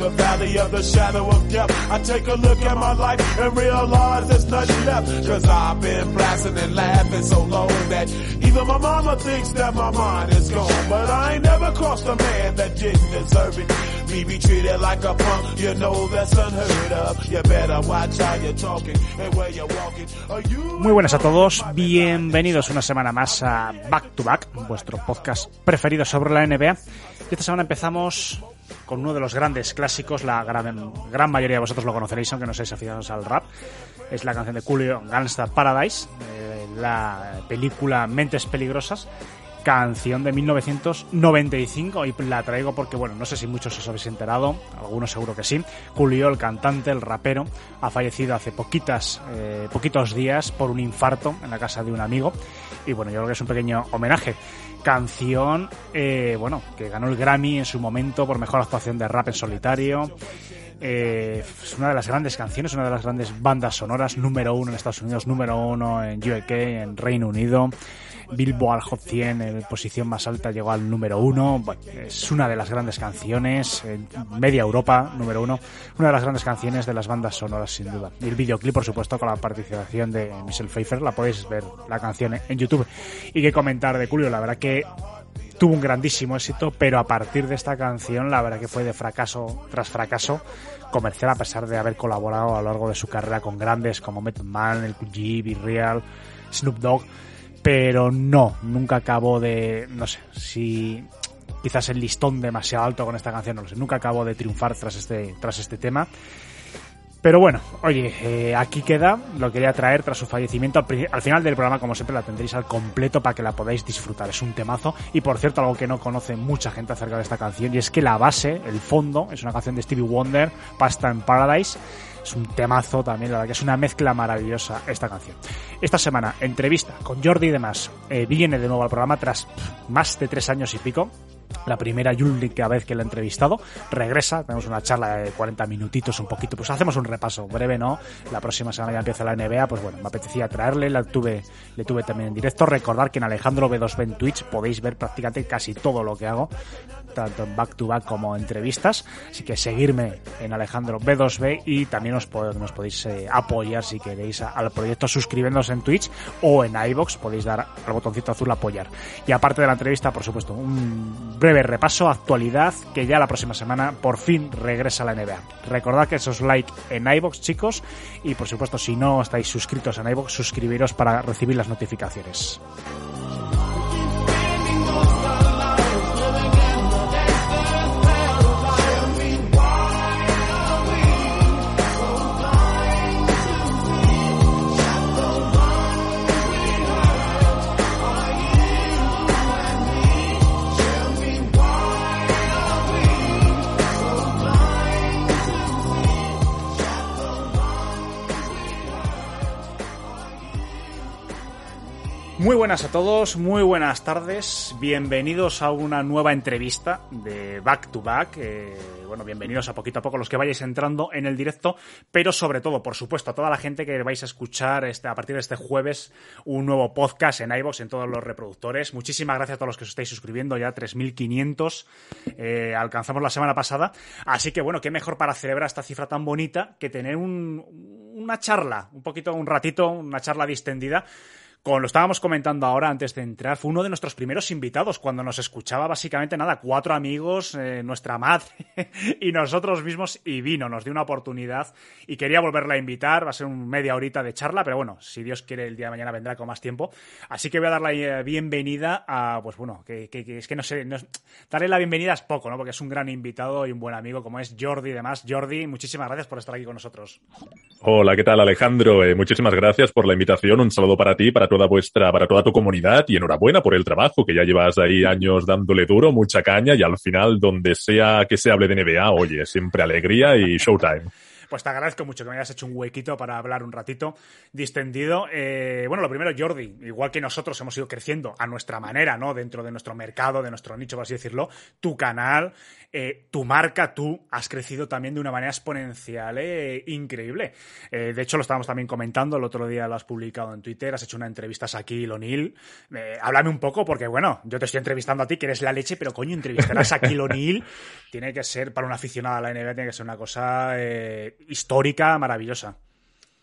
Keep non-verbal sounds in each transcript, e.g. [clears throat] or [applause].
The valley of the shadow of death, I take a look at my life and realize there's nothing left. Cause I've been blasting and laughing so long that even my mama thinks that my mind is gone. But I ain't never crossed a man that didn't deserve it. Me be treated like a punk, you know that's unheard of. You better watch how you're talking and where you're walking. Muy buenas a todos, bienvenidos una semana más a Back to Back, vuestro podcast preferido sobre la NBA. Y esta semana empezamos con uno de los grandes clásicos, la gran, gran mayoría de vosotros lo conoceréis, aunque no seáis aficionados al rap. Es la canción de Julio Gangsta Paradise, eh, la película Mentes Peligrosas, canción de 1995 y la traigo porque, bueno, no sé si muchos os habéis enterado, algunos seguro que sí. Julio, el cantante, el rapero, ha fallecido hace poquitas, eh, poquitos días por un infarto en la casa de un amigo y, bueno, yo creo que es un pequeño homenaje. Canción, eh, bueno, que ganó el Grammy en su momento por mejor actuación de rap en solitario. Eh, es una de las grandes canciones, una de las grandes bandas sonoras, número uno en Estados Unidos, número uno en UK, en Reino Unido. Billboard Hot 100 en posición más alta llegó al número uno. Es una de las grandes canciones, en media Europa, número uno. Una de las grandes canciones de las bandas sonoras, sin duda. Y el videoclip, por supuesto, con la participación de Michelle Pfeiffer. La podéis ver la canción en YouTube. Y qué comentar de Julio, la verdad que tuvo un grandísimo éxito, pero a partir de esta canción, la verdad que fue de fracaso tras fracaso comercial, a pesar de haber colaborado a lo largo de su carrera con grandes como Method Man, el Be Real, Snoop Dogg, pero no, nunca acabó de, no sé, si quizás el listón demasiado alto con esta canción, no lo sé, nunca acabó de triunfar tras este, tras este tema. Pero bueno, oye, eh, aquí queda, lo quería traer tras su fallecimiento. Al, al final del programa, como siempre, la tendréis al completo para que la podáis disfrutar. Es un temazo. Y por cierto, algo que no conoce mucha gente acerca de esta canción, y es que la base, el fondo, es una canción de Stevie Wonder, Pasta in Paradise. Es un temazo también, la verdad que es una mezcla maravillosa esta canción. Esta semana, entrevista con Jordi y demás. Eh, viene de nuevo al programa tras más de tres años y pico la primera y única vez que la he entrevistado. Regresa, tenemos una charla de 40 minutitos, un poquito, pues hacemos un repaso breve, ¿no? La próxima semana ya empieza la NBA, pues bueno, me apetecía traerle, la tuve, le tuve también en directo. Recordar que en Alejandro B2B en Twitch podéis ver prácticamente casi todo lo que hago, tanto en back to back como entrevistas. Así que seguirme en Alejandro B2B y también os, nos podéis eh, apoyar si queréis al proyecto suscribiéndoos en Twitch o en iBox, podéis dar al botoncito azul apoyar. Y aparte de la entrevista, por supuesto, un breve repaso, actualidad, que ya la próxima semana por fin regresa la NBA. Recordad que esos like en iBox, chicos, y por supuesto, si no estáis suscritos en iBox, suscribiros para recibir las notificaciones. Muy buenas a todos, muy buenas tardes, bienvenidos a una nueva entrevista de Back to Back. eh, bueno, bienvenidos a poquito a poco los que vayáis entrando en el directo, pero sobre todo, por supuesto, a toda la gente que vais a escuchar este, a partir de este jueves un nuevo podcast en iVoox, en todos los reproductores. Muchísimas gracias a todos los que os estáis suscribiendo, ya 3.500 eh, alcanzamos la semana pasada. Así que bueno, qué mejor para celebrar esta cifra tan bonita que tener un- una charla, un poquito, un ratito, una charla distendida Con lo estábamos comentando ahora antes de entrar, fue uno de nuestros primeros invitados cuando nos escuchaba básicamente nada, cuatro amigos, eh, nuestra madre [laughs] y nosotros mismos y vino, nos dio una oportunidad y quería volverla a invitar, va a ser un media horita de charla, pero bueno, si Dios quiere el día de mañana vendrá con más tiempo. Así que voy a dar la eh, bienvenida a, pues bueno, que es que no sé, no- darle la bienvenida es poco, ¿no? Porque es un gran invitado y un buen amigo como es Jordi y demás. Jordi, muchísimas gracias por estar aquí con nosotros. Hola, ¿qué tal Alejandro? Eh, muchísimas gracias por la invitación. Un saludo para ti, para toda vuestra, para toda tu comunidad y enhorabuena por el trabajo que ya llevas ahí años dándole duro, mucha caña y al final donde sea que se hable de NBA, oye, siempre alegría y showtime. Pues te agradezco mucho que me hayas hecho un huequito para hablar un ratito distendido. Eh, bueno, lo primero, Jordi, igual que nosotros hemos ido creciendo a nuestra manera, ¿no? Dentro de nuestro mercado, de nuestro nicho, por así decirlo, tu canal, eh, tu marca, tú has crecido también de una manera exponencial, eh, increíble. Eh, de hecho, lo estábamos también comentando, el otro día lo has publicado en Twitter, has hecho una entrevista a Shaquille O'Neal. Háblame un poco, porque bueno, yo te estoy entrevistando a ti, que eres la leche, pero coño, entrevistar a Shaquille O'Neal tiene que ser, para un aficionado a la NBA, tiene que ser una cosa histórica, maravillosa.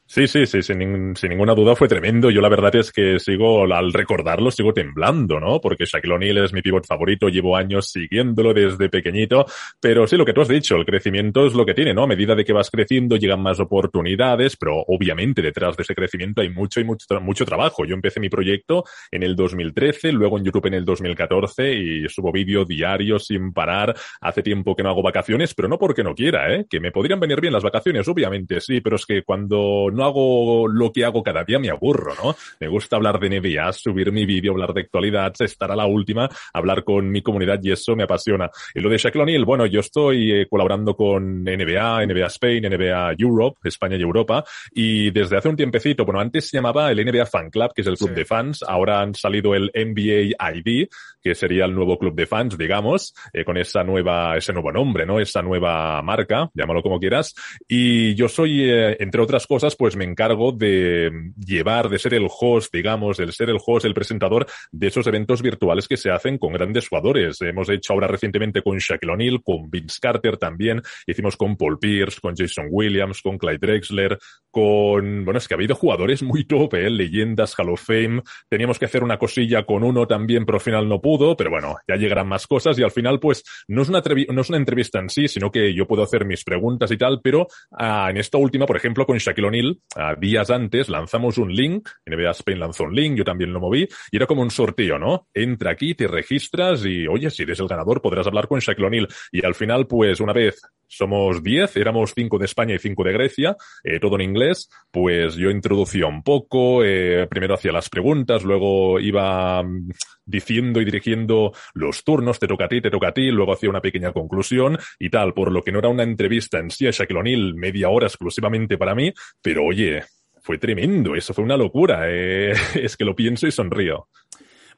Sí, sí, sí, sin, sin ninguna duda fue tremendo. Yo la verdad es que sigo, al recordarlo, sigo temblando, ¿no? Porque Shaquille O'Neal es mi pivot favorito, llevo años siguiéndolo desde pequeñito, pero sí, lo que tú has dicho, el crecimiento es lo que tiene, ¿no? A medida de que vas creciendo llegan más oportunidades, pero obviamente detrás de ese crecimiento hay mucho y mucho, mucho trabajo. Yo empecé mi proyecto en el 2013, luego en YouTube en el 2014 y subo vídeo diario sin parar. Hace tiempo que no hago vacaciones, pero no porque no quiera, ¿eh? Que me podrían venir bien las vacaciones, obviamente sí, pero es que cuando no hago lo que hago cada día me aburro, ¿no? Me gusta hablar de NBA, subir mi vídeo, hablar de actualidad, estar a la última, hablar con mi comunidad y eso me apasiona. Y lo de Shaquille O'Neal, bueno, yo estoy eh, colaborando con NBA, NBA Spain, NBA Europe, España y Europa, y desde hace un tiempecito, bueno, antes se llamaba el NBA Fan Club, que es el club Sí. de fans, ahora han salido el NBA ID, que sería el nuevo club de fans, digamos, eh, con esa nueva, ese nuevo nombre, ¿no? Esa nueva marca, llámalo como quieras. Y yo soy, eh, entre otras cosas, pues me encargo de llevar, de ser el host, digamos, del ser el host, el presentador de esos eventos virtuales que se hacen con grandes jugadores. Hemos hecho ahora recientemente con Shaquille O'Neal, con Vince Carter también, hicimos con Paul Pierce, con Jason Williams, con Clyde Drexler, con, bueno, es que ha habido jugadores muy top, ¿eh? leyendas, Hall of Fame. Teníamos que hacer una cosilla con uno también, pero al final no pudo, pero bueno, ya llegarán más cosas y al final, pues, no es una, no es una entrevista en sí, sino que yo puedo hacer mis preguntas y tal, pero ah, en esta última, por ejemplo, con Shaquille O'Neal, ah, días antes lanzamos un link, NBA Spain lanzó un link, yo también lo moví, y era como un sorteo, ¿no? Entra aquí, te registras y, oye, si eres el ganador podrás hablar con Shaquille O'Neal. Y al final, pues, una vez somos 10, éramos 5 de España y 5 de Grecia, eh, todo en inglés, pues yo introducía un poco, eh, primero hacía las preguntas, luego iba mm, diciendo y dirigiendo los turnos, te toca a ti, te toca a ti, luego hacía una pequeña conclusión y tal, por lo que no era una entrevista en sí a Shaquille O'Neal, media hora exclusivamente para mí, pero oye, fue tremendo, eso fue una locura, eh, [laughs] es que lo pienso y sonrío.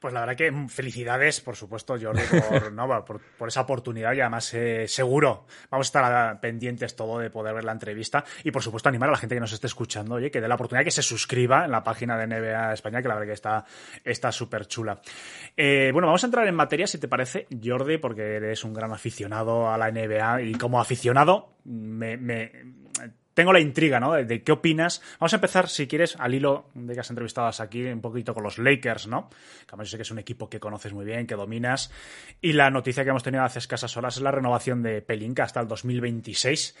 Pues la verdad que felicidades, por supuesto, Jordi, por, [laughs] ¿no? por, por esa oportunidad y además eh, seguro vamos a estar pendientes todo de poder ver la entrevista y por supuesto animar a la gente que nos esté escuchando, oye, que dé la oportunidad que se suscriba en la página de NBA España, que la verdad que está está súper chula. Eh, bueno, vamos a entrar en materia, si te parece, Jordi, porque eres un gran aficionado a la NBA y como aficionado me, me- tengo la intriga, ¿no? De, qué opinas. Vamos a empezar, si quieres, al hilo de que has entrevistado aquí, un poquito con los Lakers, ¿no? Que yo sé que es un equipo que conoces muy bien, que dominas. Y la noticia que hemos tenido hace escasas horas es la renovación de Pelinka hasta el 2026.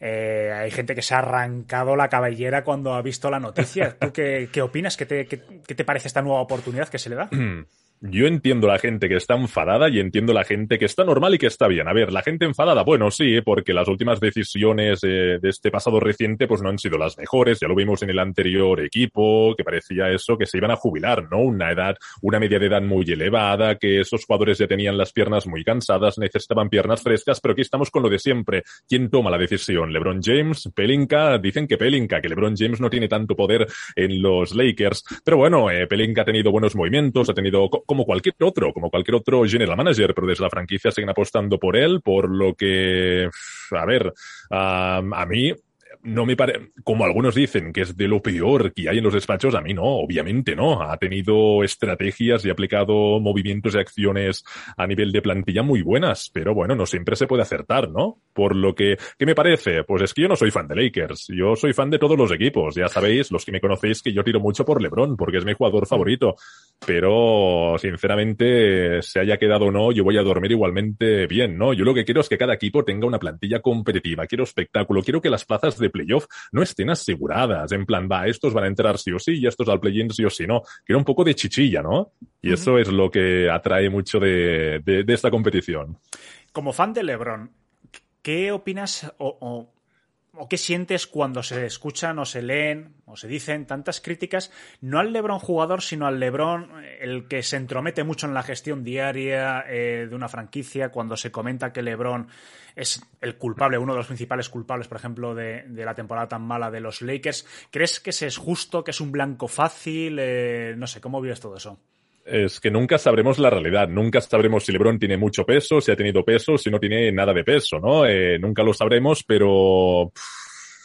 Eh, hay gente que se ha arrancado la cabellera cuando ha visto la noticia. ¿Tú qué, qué opinas? ¿Qué te, qué- qué te parece esta nueva oportunidad que se le da? [clears throat] Yo entiendo la gente que está enfadada y entiendo la gente que está normal y que está bien. A ver, la gente enfadada, bueno, sí, porque las últimas decisiones de este pasado reciente pues no han sido las mejores. Ya lo vimos en el anterior equipo, que parecía eso, que se iban a jubilar, ¿no? Una edad, una media de edad muy elevada, que esos jugadores ya tenían las piernas muy cansadas, necesitaban piernas frescas, pero aquí estamos con lo de siempre. ¿Quién toma la decisión? ¿LeBron James? ¿Pelinka? Dicen que Pelinka, que LeBron James no tiene tanto poder en los Lakers. Pero bueno, eh, Pelinka ha tenido buenos movimientos, ha tenido como cualquier otro, como cualquier otro general manager, pero desde la franquicia siguen apostando por él, por lo que, a ver, a mí no me parece, como algunos dicen, que es de lo peor que hay en los despachos, a mí no, obviamente no. Ha tenido estrategias y ha aplicado movimientos y acciones a nivel de plantilla muy buenas, pero bueno, no siempre se puede acertar, ¿no? Por lo que, ¿qué me parece? Pues es que yo no soy fan de Lakers. Yo soy fan de todos los equipos. Ya sabéis, los que me conocéis, que yo tiro mucho por LeBron, porque es mi jugador favorito. Pero, sinceramente, se haya quedado o no, yo voy a dormir igualmente bien, ¿no? Yo lo que quiero es que cada equipo tenga una plantilla competitiva. Quiero espectáculo. Quiero que las plazas de playoff no estén aseguradas. En plan, va, estos van a entrar sí o sí y estos al play-in sí o sí no. Quiero un poco de chichilla, ¿no? Y eso es lo que atrae mucho de, de, de esta competición. Como fan de LeBron, ¿qué opinas o, o, o, qué sientes cuando se escuchan o se leen o se dicen tantas críticas, no al LeBron jugador, sino al LeBron el que se entromete mucho en la gestión diaria eh, de una franquicia, cuando se comenta que LeBron es el culpable, uno de los principales culpables, por ejemplo, de, de la temporada tan mala de los Lakers? ¿Crees que es justo, que es un blanco fácil? Eh, no sé, ¿cómo vives todo eso? es que nunca sabremos la realidad, nunca sabremos si LeBron tiene mucho peso, si ha tenido peso, si no tiene nada de peso, ¿no? Eh, nunca lo sabremos, pero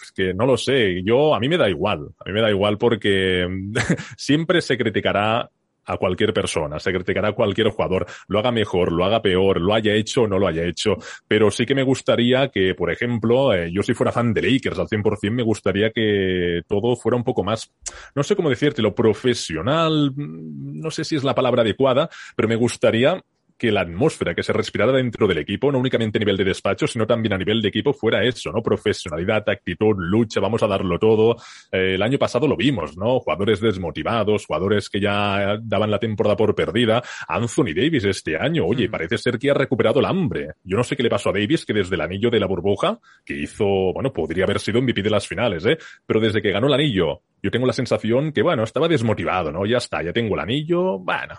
es que no lo sé. Yo, a mí me da igual, a mí me da igual porque [laughs] siempre se criticará a cualquier persona, se criticará a cualquier jugador, lo haga mejor, lo haga peor, lo haya hecho o no lo haya hecho, pero sí que me gustaría que, por ejemplo, eh, yo si fuera fan de Lakers al 100%, me gustaría que todo fuera un poco más, no sé cómo decirte, lo profesional, no sé si es la palabra adecuada, pero me gustaría que la atmósfera que se respirara dentro del equipo, no únicamente a nivel de despacho, sino también a nivel de equipo, fuera eso, ¿no? Profesionalidad, actitud, lucha, vamos a darlo todo. Eh, el año pasado lo vimos, ¿no? Jugadores desmotivados, jugadores que ya daban la temporada por perdida. Anthony Davis este año, oye, mm. parece ser que ha recuperado el hambre. Yo no sé qué le pasó a Davis, que desde el anillo de la burbuja, que hizo, bueno, podría haber sido MVP de las finales, ¿eh? Pero desde que ganó el anillo, yo tengo la sensación que, bueno, estaba desmotivado, ¿no? Ya está, ya tengo el anillo, bueno,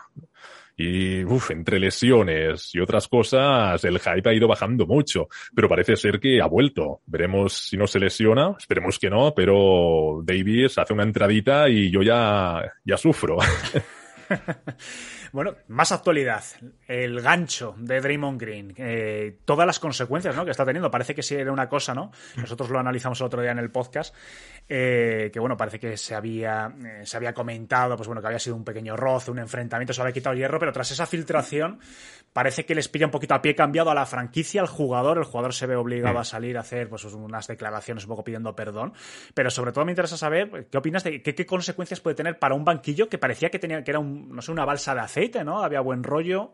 y uf, entre lesiones y otras cosas, el hype ha ido bajando mucho, pero parece ser que ha vuelto. Veremos si no se lesiona, esperemos que no, pero Davis hace una entradita y yo ya, ya sufro. [laughs] Bueno, más actualidad. El gancho de Draymond Green. Eh, todas las consecuencias ¿no? que está teniendo. Parece que sí era una cosa, ¿no? Nosotros lo analizamos el otro día en el podcast. Eh, que bueno, parece que se había, eh, se había comentado, pues bueno, que había sido un pequeño roce, un enfrentamiento, se había quitado hierro, pero tras esa filtración, parece que les pilla un poquito a pie cambiado a la franquicia, al jugador. El jugador se ve obligado a salir a hacer pues unas declaraciones un poco pidiendo perdón. Pero sobre todo me interesa saber qué opinas de qué, qué consecuencias puede tener para un banquillo que parecía que tenía, que era un, no sé, una balsa de Había buen rollo.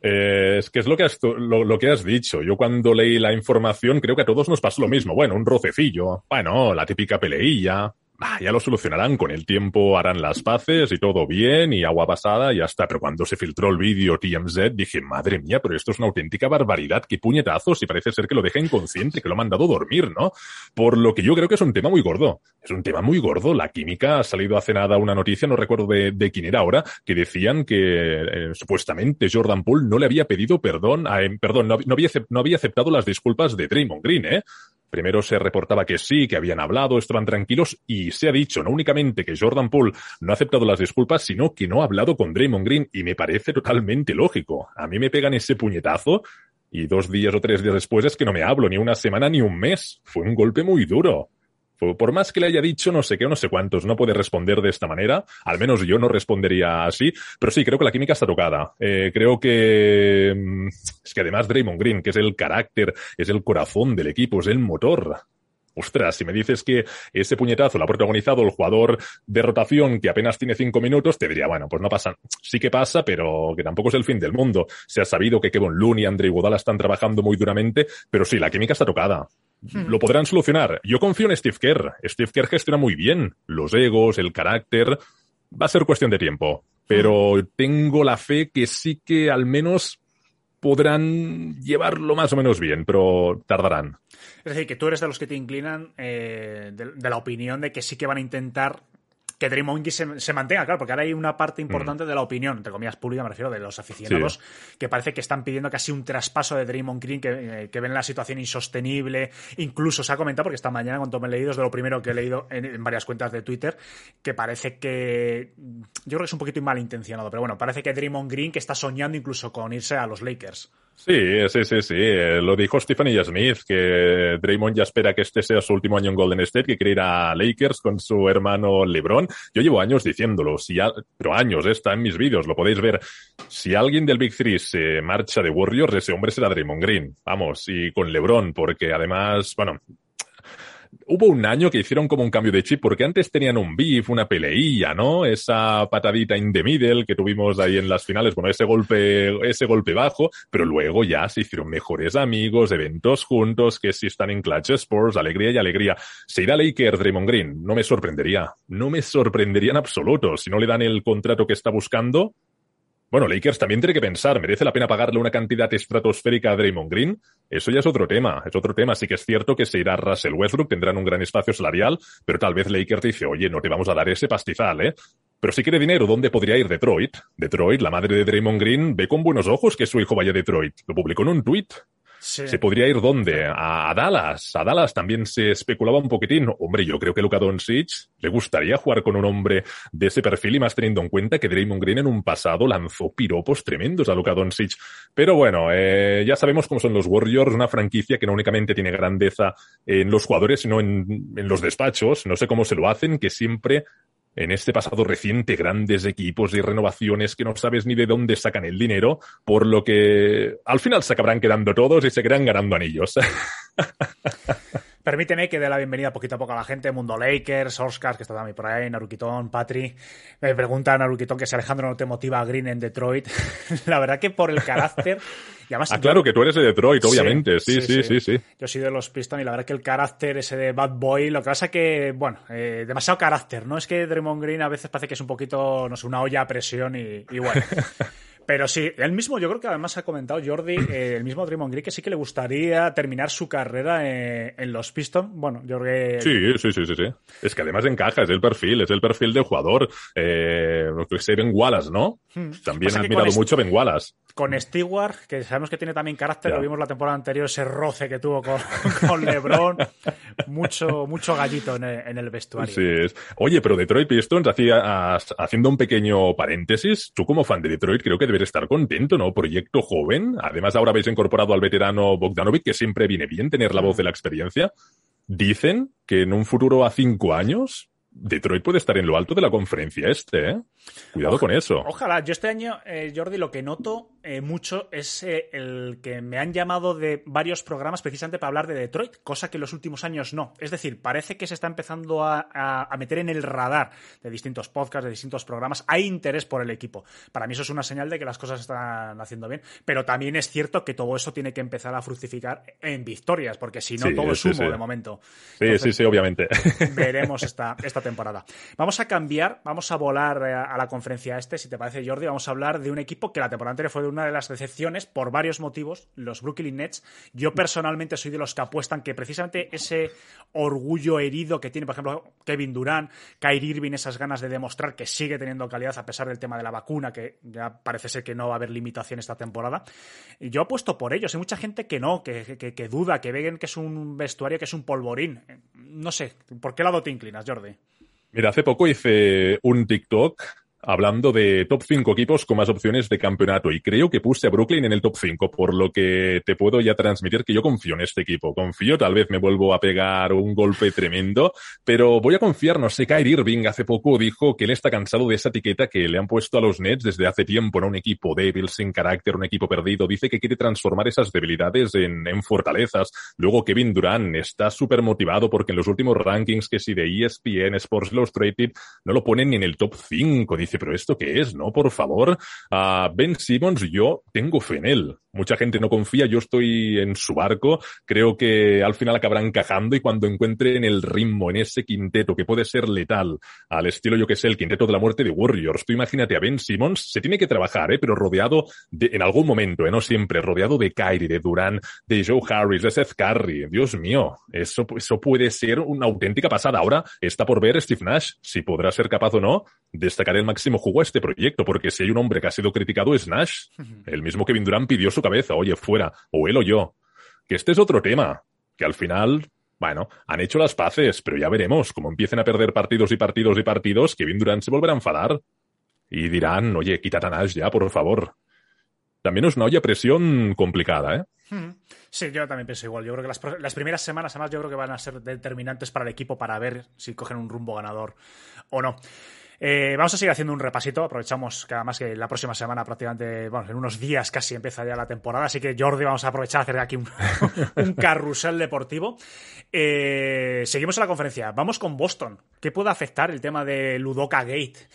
Eh, es que es lo que, has, lo, lo, que has dicho. Yo cuando leí la información creo que a todos nos pasó lo mismo. Bueno, un rocecillo. Bueno, la típica peleilla. Ah, ya lo solucionarán, con el tiempo harán las paces y todo bien y agua pasada y ya está. Pero cuando se filtró el vídeo TMZ dije, madre mía, pero esto es una auténtica barbaridad, qué puñetazos y parece ser que lo deja inconsciente, que lo ha mandado dormir, ¿no? Por lo que yo creo que es un tema muy gordo. Es un tema muy gordo. La química ha salido hace nada una noticia, no recuerdo de, quién era ahora, que decían que eh, supuestamente Jordan Poole no le había pedido perdón, a, eh, perdón, no, no, había, no había aceptado las disculpas de Draymond Green, ¿eh? Primero se reportaba que sí, que habían hablado, estaban tranquilos y se ha dicho no únicamente que Jordan Poole no ha aceptado las disculpas, sino que no ha hablado con Draymond Green y me parece totalmente lógico. A mí me pegan ese puñetazo y dos días o tres días después es que no me hablo ni una semana ni un mes. Fue un golpe muy duro. Por más que le haya dicho no sé qué o no sé cuántos, no puede responder de esta manera. Al menos yo no respondería así. Pero sí, creo que la química está tocada. Eh, creo que es que además Draymond Green, que es el carácter, es el corazón del equipo, es el motor. Ostras, si me dices que ese puñetazo lo ha protagonizado el jugador de rotación que apenas tiene cinco minutos, te diría, bueno, pues no pasa. Sí que pasa, pero que tampoco es el fin del mundo. Se ha sabido que Kevin Looney y Andre Iguodala están trabajando muy duramente, pero sí, la química está tocada. Lo podrán solucionar. Yo confío en Steve Kerr. Steve Kerr gestiona muy bien los egos, el carácter. Va a ser cuestión de tiempo. Pero tengo la fe que sí que al menos podrán llevarlo más o menos bien, pero tardarán. Es decir, que tú eres de los que te inclinan eh, de, la opinión de que sí que van a intentar que Draymond Green se, se, mantenga, claro, porque ahora hay una parte importante mm. de la opinión, entre comillas pública, me refiero, de los aficionados, sí. que parece que están pidiendo casi un traspaso de Draymond Green, que, eh, que, ven la situación insostenible. Incluso se ha comentado, porque esta mañana, cuando me he leído, es de lo primero que he leído en, en, varias cuentas de Twitter, que parece que. Yo creo que es un poquito malintencionado, pero bueno, parece que Draymond Green que está soñando incluso con irse a los Lakers. Sí, sí, sí, sí. Lo dijo Stephanie Smith, que Draymond ya espera que este sea su último año en Golden State, que quiere ir a Lakers con su hermano LeBron. Yo llevo años diciéndolo, si ya, pero años, eh, está en mis vídeos, lo podéis ver. Si alguien del Big Three se marcha de Warriors, ese hombre será Draymond Green. Vamos, y con LeBron, porque además, bueno, hubo un año que hicieron como un cambio de chip, porque antes tenían un beef, una peleilla, ¿no? Esa patadita in the middle que tuvimos ahí en las finales, bueno, ese golpe, ese golpe bajo, pero luego ya se hicieron mejores amigos, eventos juntos, que si están en Clutch Sports, alegría y alegría. Se irá Laker Draymond Green, no me sorprendería, no me sorprendería en absoluto. Si no le dan el contrato que está buscando, bueno, Lakers también tiene que pensar, ¿merece la pena pagarle una cantidad estratosférica a Draymond Green? Eso ya es otro tema, es otro tema. Sí que es cierto que se irá Russell Westbrook, tendrán un gran espacio salarial, pero tal vez Lakers dice, oye, no te vamos a dar ese pastizal, ¿eh? Pero si quiere dinero, ¿dónde podría ir Detroit? Detroit, la madre de Draymond Green, ve con buenos ojos que su hijo vaya a Detroit. Lo publicó en un tuit. ¿Se podría ir dónde? A, Dallas. A Dallas también se especulaba un poquitín. Hombre, yo creo que Luka Doncic le gustaría jugar con un hombre de ese perfil y más teniendo en cuenta que Draymond Green en un pasado lanzó piropos tremendos a Luka Doncic. Pero bueno, eh, ya sabemos cómo son los Warriors, una franquicia que no únicamente tiene grandeza en los jugadores, sino en, en los despachos. No sé cómo se lo hacen, que siempre en este pasado reciente grandes equipos y renovaciones que no sabes ni de dónde sacan el dinero, por lo que al final se acabarán quedando todos y seguirán ganando anillos. [laughs] Permíteme que dé la bienvenida poquito a poco a la gente, Mundo Lakers, Oscar, que está también por ahí, Narukitón, Patri. Me pregunta Narukitón que si Alejandro no te motiva a Green en Detroit. [laughs] la verdad que por el carácter... Y además, ah, claro, que tú eres de Detroit, obviamente. Sí sí sí, sí Yo soy de los Pistons y la verdad que el carácter ese de Bad Boy, lo que pasa que, bueno, eh, demasiado carácter, ¿no? Es que Draymond Green a veces parece que es un poquito, no sé, una olla a presión y, y bueno... [laughs] Pero sí, él mismo, yo creo que además ha comentado Jordi, [clears throat] eh, el mismo Draymond Green, que sí que le gustaría terminar su carrera eh, en los Pistons. Bueno, yo creo que... Sí, sí, sí, sí, sí. Es que además encaja, es el perfil, es el perfil del jugador. Eh, que sé, Ben Wallace, ¿no? Hmm. También ha admirado mucho Ben Wallace con Stewart, que sabemos que tiene también carácter, lo vimos la temporada anterior, ese roce que tuvo con, [laughs] con LeBron, mucho, mucho gallito en el, vestuario. Sí, es. Oye, pero Detroit Pistons, hacía, haciendo un pequeño paréntesis, tú como fan de Detroit creo que estar contento, ¿no? Proyecto joven. Además, ahora habéis incorporado al veterano Bogdanovic, que siempre viene bien tener la voz de la experiencia. Dicen que en un futuro a cinco años Detroit puede estar en lo alto de la conferencia este, ¿eh? Cuidado con eso. Ojalá. Yo este año, eh, Jordi, lo que noto eh, mucho es eh, el que me han llamado de varios programas precisamente para hablar de Detroit, cosa que en los últimos años no. Es decir, parece que se está empezando a, meter en el radar de distintos podcasts, de distintos programas. Hay interés por el equipo. Para mí eso es una señal de que las cosas están haciendo bien. Pero también es cierto que todo eso tiene que empezar a fructificar en victorias, porque si no, todo es humo de momento. Sí, sí, sí, obviamente. [laughs] Veremos esta, esta temporada. Vamos a cambiar, vamos a volar a la conferencia este, si te parece, Jordi, vamos a hablar de un equipo que la temporada anterior fue una de las decepciones por varios motivos, los Brooklyn Nets. Yo personalmente soy de los que apuestan que precisamente ese orgullo herido que tiene, por ejemplo, Kevin Durant, Kyrie Irving, esas ganas de demostrar que sigue teniendo calidad a pesar del tema de la vacuna, que ya parece ser que no va a haber limitación esta temporada. Yo apuesto por ellos. Hay mucha gente que no, que, que, duda, que ven que es un vestuario, que es un polvorín. No sé, ¿por qué lado te inclinas, Jordi? Mira, hace poco hice un TikTok hablando de top 5 equipos con más opciones de campeonato y creo que puse a Brooklyn en el top 5, por lo que te puedo ya transmitir que yo confío en este equipo. Confío, tal vez me vuelvo a pegar un golpe tremendo, pero voy a confiar, no sé, Kyrie Irving hace poco dijo que él está cansado de esa etiqueta que le han puesto a los Nets desde hace tiempo, ¿no? Un equipo débil, sin carácter, un equipo perdido. Dice que quiere transformar esas debilidades en, en fortalezas. Luego Kevin Durant está súper motivado porque en los últimos rankings que si de ESPN, Sports Illustrated, no lo ponen ni en el top 5 dice, pero ¿esto qué es? ¿No? Por favor. a ben Simmons, yo tengo fe en él. Mucha gente no confía, yo estoy en su barco. Creo que al final acabará encajando y cuando encuentren el ritmo en ese quinteto que puede ser letal, al estilo, yo que sé, el quinteto de la muerte de Warriors. Tú imagínate a Ben Simmons, se tiene que trabajar, ¿eh? pero rodeado de, en algún momento, ¿eh? no siempre, rodeado de Kyrie, de Durant, de Joe Harris, de Seth Curry. Dios mío, eso, eso puede ser una auténtica pasada. Ahora está por ver Steve Nash, si podrá ser capaz o no destacar el máximo jugo a este proyecto, porque si hay un hombre que ha sido criticado es Nash. El mismo Kevin Durant pidió su cabeza, oye, fuera, o él o yo. Que este es otro tema, que al final, bueno, han hecho las paces, pero ya veremos, como empiecen a perder partidos y partidos y partidos, Kevin Durant se volverá a enfadar. Y dirán, oye, quítate a Nash ya, por favor. también es una olla presión complicada, ¿eh? Sí, yo también pienso igual. Yo creo que las, las, primeras semanas, además, yo creo que van a ser determinantes para el equipo para ver si cogen un rumbo ganador o no. Eh, vamos a seguir haciendo un repasito. Aprovechamos que además que la próxima semana, prácticamente, bueno, en unos días casi empieza ya la temporada. Así que, Jordi, vamos a aprovechar a hacer aquí un, [laughs] carrusel deportivo. Eh, seguimos en la conferencia. Vamos con Boston. ¿Qué puede afectar el tema de Ludoka Gate?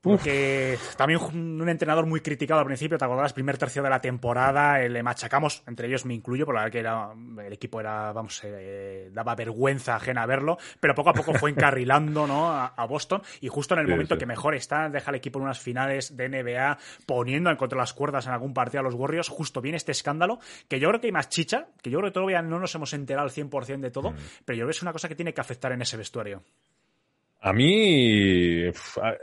Porque también un entrenador muy criticado al principio, te acordarás, primer tercio de la temporada, eh, le machacamos, entre ellos me incluyo, por la verdad que era, el equipo era, vamos, eh, daba vergüenza ajena verlo, pero poco a poco fue [laughs] encarrilando ¿no? a, Boston y justo en el momento que mejor está, deja al equipo en unas finales de NBA poniendo en contra las cuerdas en algún partido a los Warriors, justo viene este escándalo, que yo creo que hay más chicha, que yo creo que todavía no nos hemos enterado al 100% de todo, mm. pero yo creo que es una cosa que tiene que afectar en ese vestuario. A mí, a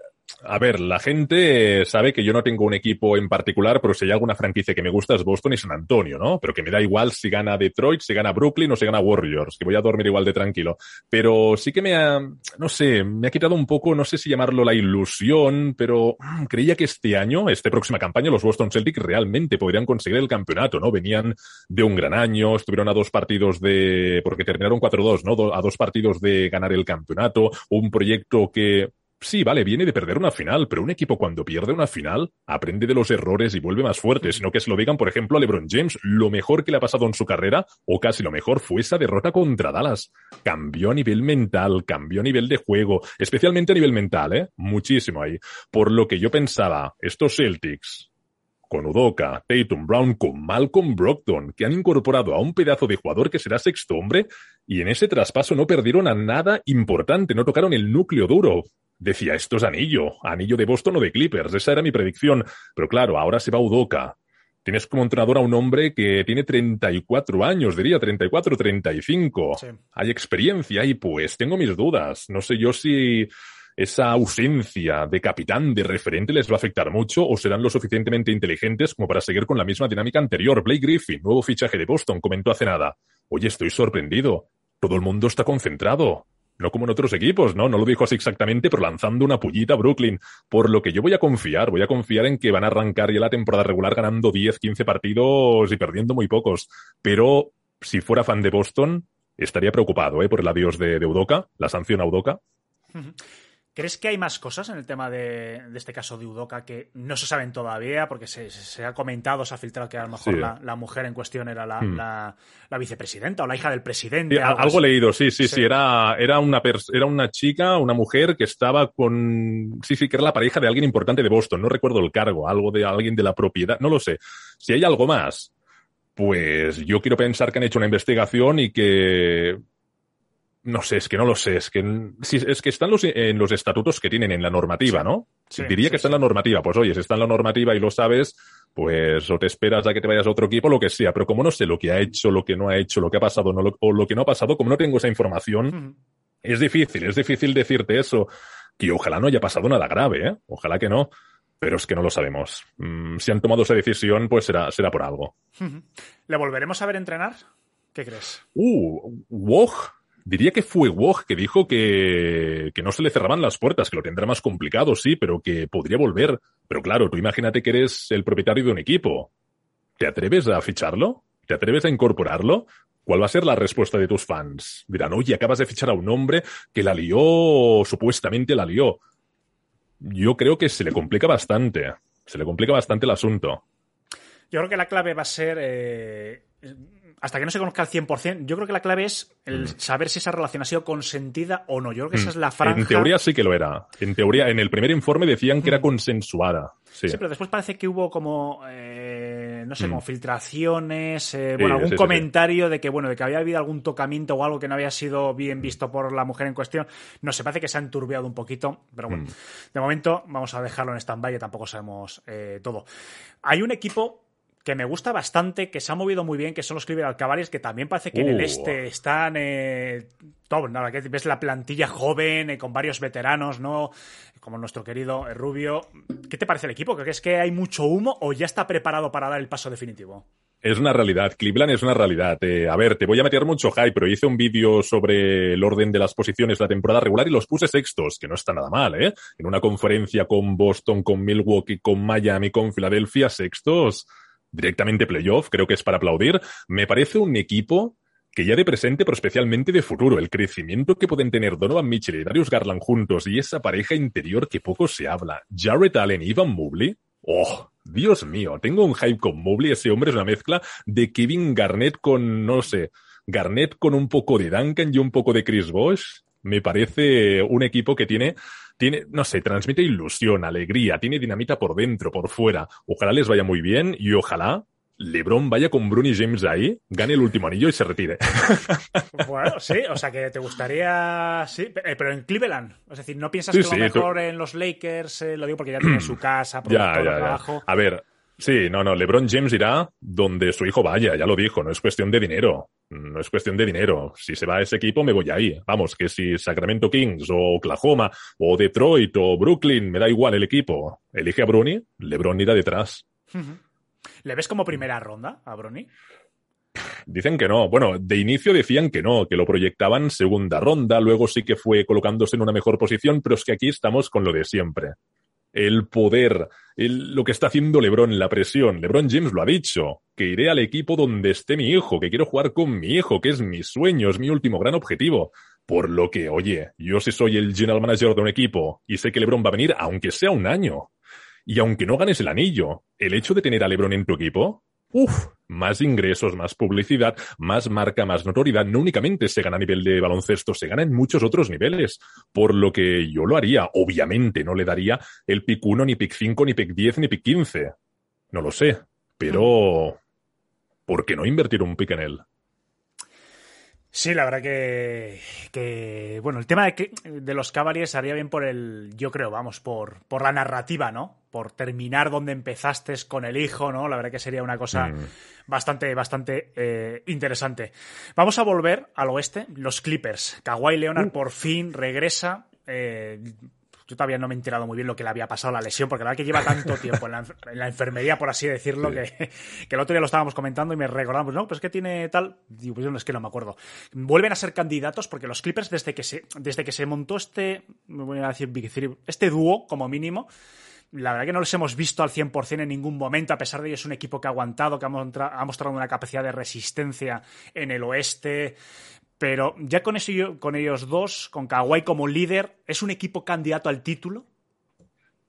ver, la gente sabe que yo no tengo un equipo en particular, pero si hay alguna franquicia que me gusta es Boston y San Antonio, ¿no? Pero que me da igual si gana Detroit, si gana Brooklyn o si gana Warriors, que voy a dormir igual de tranquilo. Pero sí que me ha, no sé, me ha quitado un poco, no sé si llamarlo la ilusión, pero mm, creía que este año, esta próxima campaña, los Boston Celtics realmente podrían conseguir el campeonato, ¿no? Venían de un gran año, estuvieron a dos partidos de, porque terminaron 4-2, ¿no? A dos partidos de ganar el campeonato, un proyecto que Sí, vale, viene de perder una final, pero un equipo cuando pierde una final aprende de los errores y vuelve más fuerte, sino que se lo digan, por ejemplo, a LeBron James. Lo mejor que le ha pasado en su carrera, o casi lo mejor, fue esa derrota contra Dallas. Cambió a nivel mental, cambió a nivel de juego, especialmente a nivel mental, ¿eh? Muchísimo ahí. Por lo que yo pensaba, estos Celtics, con Udoka, Tatum, Brown, con Malcolm Brogdon, que han incorporado a un pedazo de jugador que será sexto hombre, y en ese traspaso no perdieron a nada importante, no tocaron el núcleo duro decía, esto es anillo, anillo de Boston o de Clippers, esa era mi predicción. Pero claro, ahora se va Udoka. Tienes como entrenador a un hombre que tiene 34 años, diría 34, 35. Hay experiencia y pues tengo mis dudas. No sé yo si esa ausencia de capitán, de referente, les va a afectar mucho o serán lo suficientemente inteligentes como para seguir con la misma dinámica anterior. Blake Griffin, nuevo fichaje de Boston, comentó hace nada. Oye, estoy sorprendido. Todo el mundo está concentrado. No como en otros equipos, ¿no? No lo dijo así exactamente, pero lanzando una pullita a Brooklyn. Por lo que yo voy a confiar, voy a confiar en que van a arrancar ya la temporada regular ganando 10, 15 partidos y perdiendo muy pocos. Pero si fuera fan de Boston, estaría preocupado, ¿eh? Por el adiós de, de Udoka, la sanción a Udoka. ¿Crees que hay más cosas en el tema de, este caso de Udoka que no se saben todavía? Porque se, ha comentado, se ha filtrado que a lo mejor la, mujer en cuestión era hmm. la, vicepresidenta o la hija del presidente. algo, leído, sí, sí, sí. Era, era, una era una chica, una mujer que estaba con. Sí, sí, que era la pareja de alguien importante de Boston. No recuerdo el cargo, algo de alguien de la propiedad. No lo sé. Si hay algo más, pues yo quiero pensar que han hecho una investigación y que no sé, es que no lo sé, es que, es que están los, en los estatutos que tienen en la normativa, ¿no? Diría que está en la normativa, pues oye, si está en la normativa y lo sabes, pues o te esperas a que te vayas a otro equipo, lo que sea, pero como no sé lo que ha hecho, lo que no ha hecho, lo que ha pasado o lo que no ha pasado, como no tengo esa información, es difícil, es difícil decirte eso, que ojalá no haya pasado nada grave, ¿eh? Ojalá que no. Pero es que no lo sabemos. Mm, si han tomado esa decisión, pues será, será por algo. ¿Le volveremos a ver entrenar? ¿Qué crees? Uh, Woj Diría que fue Woj que dijo que, que no se le cerraban las puertas, que lo tendrá más complicado, sí, pero que podría volver. Pero claro, tú imagínate que eres el propietario de un equipo. ¿Te atreves a ficharlo? ¿Te atreves a incorporarlo? ¿Cuál va a ser la respuesta de tus fans? Dirán, oye, acabas de fichar a un hombre que la lió, supuestamente la lió. Yo creo que se le complica bastante. Se le complica bastante el asunto. Yo creo que la clave va a ser eh, hasta que no se conozca al 100%, yo creo que la clave es el mm. saber si esa relación ha sido consentida o no. Yo creo que esa mm. es la franja. En teoría sí que lo era. En teoría, en el primer informe decían que era mm. consensuada. Sí. pero después parece que hubo como, eh, no sé, como filtraciones, eh, bueno, algún comentario de que, bueno, de que había habido algún tocamiento o algo que no había sido bien visto por la mujer en cuestión. No sé, parece que se ha enturbiado un poquito, pero bueno, de momento vamos a dejarlo en stand-by, tampoco sabemos eh, todo. Hay un equipo que me gusta bastante, que se ha movido muy bien, que son los Cleveland Cavaliers, que también parece que en el uh. este están eh, todo, nada, que ves la plantilla joven, eh, con varios veteranos, ¿no? Como nuestro querido Rubio. ¿Qué te parece el equipo? ¿Crees que hay mucho humo o ya está preparado para dar el paso definitivo? Es una realidad. Cleveland es una realidad. Eh, a ver, te voy a meter mucho hype, pero hice un vídeo sobre el orden de las posiciones de la temporada regular y los puse sextos, que no está nada mal, ¿eh? En una conferencia con Boston, con Milwaukee, con Miami, con Filadelfia, sextos, directamente playoff, creo que es para aplaudir. Me parece un equipo que ya de presente, pero especialmente de futuro, el crecimiento que pueden tener Donovan Mitchell y Darius Garland juntos y esa pareja interior que poco se habla, Jarrett Allen y Ivan Mobley, oh, Dios mío, tengo un hype con Mobley, ese hombre es una mezcla de Kevin Garnett con, no sé, Garnett con un poco de Duncan y un poco de Chris Bosh. Me parece un equipo que tiene, tiene, no sé, transmite ilusión, alegría, tiene dinamita por dentro, por fuera. Ojalá les vaya muy bien y ojalá LeBron vaya con Bruni James ahí, gane el último anillo y se retire. [laughs] Bueno, sí, o sea que te gustaría, sí, eh, pero en Cleveland. Es decir, ¿no piensas que lo mejor en los Lakers, eh, lo digo porque ya [clears throat] tiene su casa, ya, ya, ya. A ver, sí, no, no, LeBron James irá donde su hijo vaya, ya lo dijo, no es cuestión de dinero. No es cuestión de dinero. Si se va a ese equipo, me voy ahí. Vamos, que si Sacramento Kings o Oklahoma o Detroit o Brooklyn, me da igual el equipo. Elige a Bruni, LeBron irá detrás. ¿Le ves como primera ronda a Brony? Dicen que no. Bueno, de inicio decían que no, que lo proyectaban segunda ronda, luego sí que fue colocándose en una mejor posición, pero es que aquí estamos con lo de siempre. El poder, lo que está haciendo LeBron, la presión. LeBron James lo ha dicho, que iré al equipo donde esté mi hijo, que quiero jugar con mi hijo, que es mi sueño, es mi último gran objetivo. Por lo que, oye, yo si soy el general manager de un equipo y sé que LeBron va a venir, aunque sea un año, y aunque no ganes el anillo, el hecho de tener a LeBron en tu equipo, uff, más ingresos, más publicidad, más marca, más notoriedad, no únicamente se gana a nivel de baloncesto, se gana en muchos otros niveles. Por lo que yo lo haría. Obviamente no le daría el pick 1, ni pick 5, ni pick 10, ni pick 15. No lo sé. Pero, ¿por qué no invertir un pick en él? Sí, la verdad que, que bueno, el tema de, de los Cavaliers haría bien por el, yo creo, vamos, por, por la narrativa, ¿no? Por terminar donde empezaste con el hijo, ¿no? La verdad que sería una cosa mm. bastante, bastante eh, interesante. Vamos a volver al oeste, los Clippers. Kawhi Leonard uh. por fin regresa. Eh, yo todavía no me he enterado muy bien lo que le había pasado a la lesión, porque la verdad que lleva tanto [laughs] tiempo en la, enfermería, por así decirlo, [laughs] que, el otro día lo estábamos comentando y me recordamos, no, pues que tiene tal. Digo, pues no es que no me acuerdo. Vuelven a ser candidatos porque los Clippers, desde que se, desde que se montó este, me voy a decir, este dúo, como mínimo, la verdad que no los hemos visto al 100% en ningún momento, a pesar de que es un equipo que ha aguantado, que ha mostrado una capacidad de resistencia en el oeste. Pero ya con, eso, con ellos dos, con Kawhi como líder, ¿es un equipo candidato al título?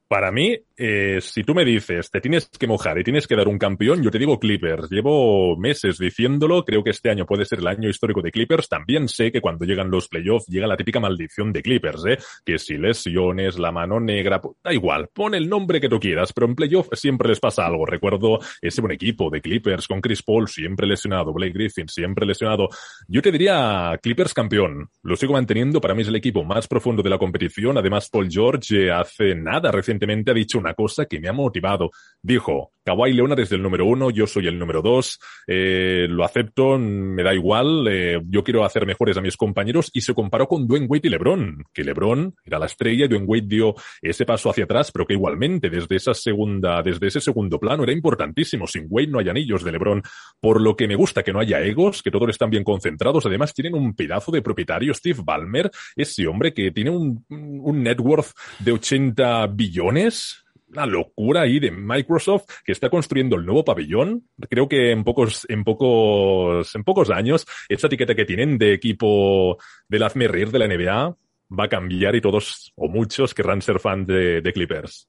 Para mí, eh, si tú me dices, te tienes que mojar y tienes que dar un campeón, yo te digo Clippers. Llevo meses diciéndolo, creo que este año puede ser el año histórico de Clippers. También sé que cuando llegan los playoffs llega la típica maldición de Clippers, ¿eh? Que si lesiones, la mano negra, da igual, pon el nombre que tú quieras, pero en playoff siempre les pasa algo. Recuerdo ese buen equipo de Clippers con Chris Paul siempre lesionado, Blake Griffin siempre lesionado. Yo te diría Clippers campeón. Lo sigo manteniendo, para mí es el equipo más profundo de la competición. Además, Paul George hace nada recién recientemente ha dicho una cosa que me ha motivado. Dijo, Kawhi Leonard es el número uno, yo soy el número dos, eh, lo acepto, me da igual, eh, yo quiero hacer mejores a mis compañeros y se comparó con Dwayne Wade y LeBron, que LeBron era la estrella y Dwayne Wade dio ese paso hacia atrás, pero que igualmente desde esa segunda, desde ese segundo plano era importantísimo. Sin Wade no hay anillos de LeBron, por lo que me gusta que no haya egos, que todos están bien concentrados. Además tienen un pedazo de propietario, Steve Ballmer, ese hombre que tiene un, un net worth de 80 billones una locura ahí de Microsoft que está construyendo el nuevo pabellón. Creo que en pocos, en pocos, en pocos años, esa etiqueta que tienen de equipo del hazme de la NBA va a cambiar y todos o muchos querrán ser fans de, Clippers.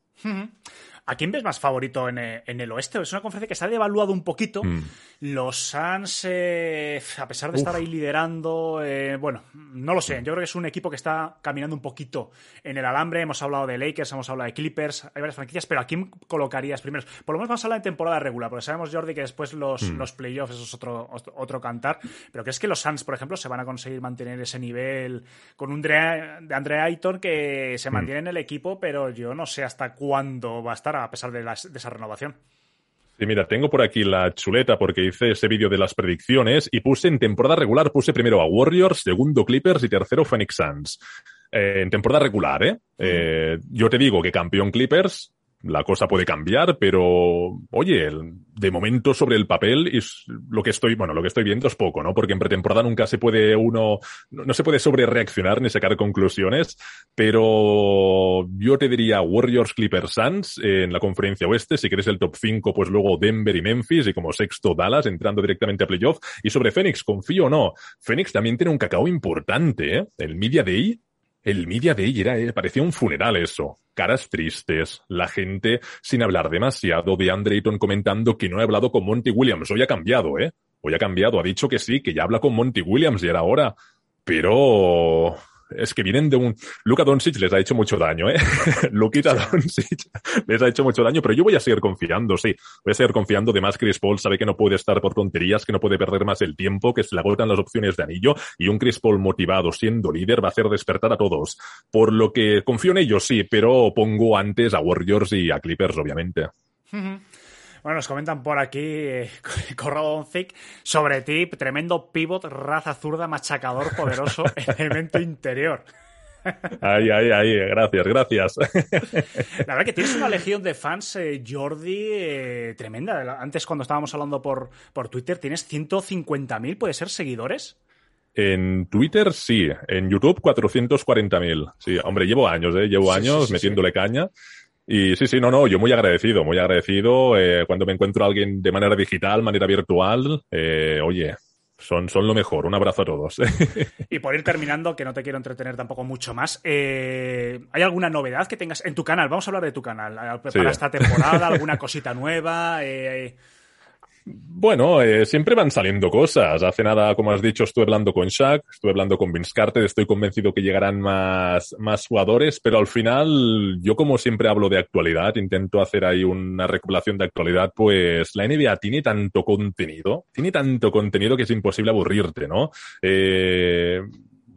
¿A quién ves más favorito en, eh, el oeste? Es una conferencia que se ha devaluado un poquito. Mm. Los Suns, eh, a pesar de estar ahí liderando, eh, bueno, no lo sé. Yo creo que es un equipo que está caminando un poquito en el alambre. Hemos hablado de Lakers, hemos hablado de Clippers, hay varias franquicias, pero ¿a quién colocarías primero? Por lo menos vamos a hablar de temporada regular, porque sabemos, Jordi, que después los, mm. los playoffs, eso es otro, otro cantar. Pero ¿crees que los Suns, por ejemplo, se van a conseguir mantener ese nivel con un de Andre Ayton que se mm. mantiene en el equipo, pero yo no sé hasta cuándo va a estar a pesar de, esa renovación. Sí, mira, tengo por aquí la chuleta porque hice ese vídeo de las predicciones y puse en temporada regular, puse primero a Warriors, segundo Clippers y tercero Phoenix Suns. Eh, en temporada regular, ¿eh? ¿eh? Yo te digo que campeón Clippers, la cosa puede cambiar, pero oye, de momento sobre el papel es lo que estoy, bueno, lo que estoy viendo es poco, ¿no? Porque en pretemporada nunca se puede uno, no, se puede sobre reaccionar ni sacar conclusiones, pero yo te diría Warriors Clippers Suns en la conferencia oeste, si quieres el top 5, pues luego Denver y Memphis y como sexto Dallas entrando directamente a playoff. Y sobre Phoenix, confío o no, Phoenix también tiene un cacao importante, ¿eh? El Media Day el Media Day era, eh, parecía un funeral eso. Caras tristes, la gente sin hablar demasiado, de Andreyton comentando que no he hablado con Monty Williams. Hoy ha cambiado, ¿eh? Hoy ha cambiado, ha dicho que sí, que ya habla con Monty Williams y era hora. Pero es que vienen de un... Luka Doncic les ha hecho mucho daño, ¿eh? [laughs] Lukita Doncic les ha hecho mucho daño, pero yo voy a seguir confiando, sí. Voy a seguir confiando. De más, Chris Paul sabe que no puede estar por tonterías, que no puede perder más el tiempo, que se le agotan las opciones de anillo y un Chris Paul motivado, siendo líder, va a hacer despertar a todos. Por lo que confío en ellos, sí, pero pongo antes a Warriors y a Clippers, obviamente. Bueno, nos comentan por aquí, eh, [laughs] Corrado Doncic, sobre ti, tremendo pivot, raza zurda, machacador, poderoso, [laughs] elemento interior. Ay, ay, ay, gracias, gracias. [laughs] La verdad que tienes una legión de fans, eh, Jordi, eh, tremenda. Antes, cuando estábamos hablando por, por Twitter, tienes 150.000, ¿puede ser, seguidores? En Twitter sí, en YouTube 440.000. Sí, hombre, llevo años, ¿eh? Llevo Sí, años sí, sí, metiéndole caña. Y sí, sí, no, no, yo muy agradecido, muy agradecido. eh, cuando me encuentro a alguien de manera digital, manera virtual, eh, oye, son, son lo mejor. Un abrazo a todos. [laughs] Y por ir terminando, que no te quiero entretener tampoco mucho más, eh, ¿hay alguna novedad que tengas en tu canal? Vamos a hablar de tu canal. eh, Sí. Para esta temporada, alguna cosita nueva. Eh, Bueno, eh, siempre van saliendo cosas. Hace nada, como has dicho, estuve hablando con Shaq, estuve hablando con Vince Carter, estoy convencido que llegarán más, más jugadores, pero al final, yo como siempre hablo de actualidad, intento hacer ahí una recopilación de actualidad, pues la NBA tiene tanto contenido, tiene tanto contenido que es imposible aburrirte, ¿no? Eh,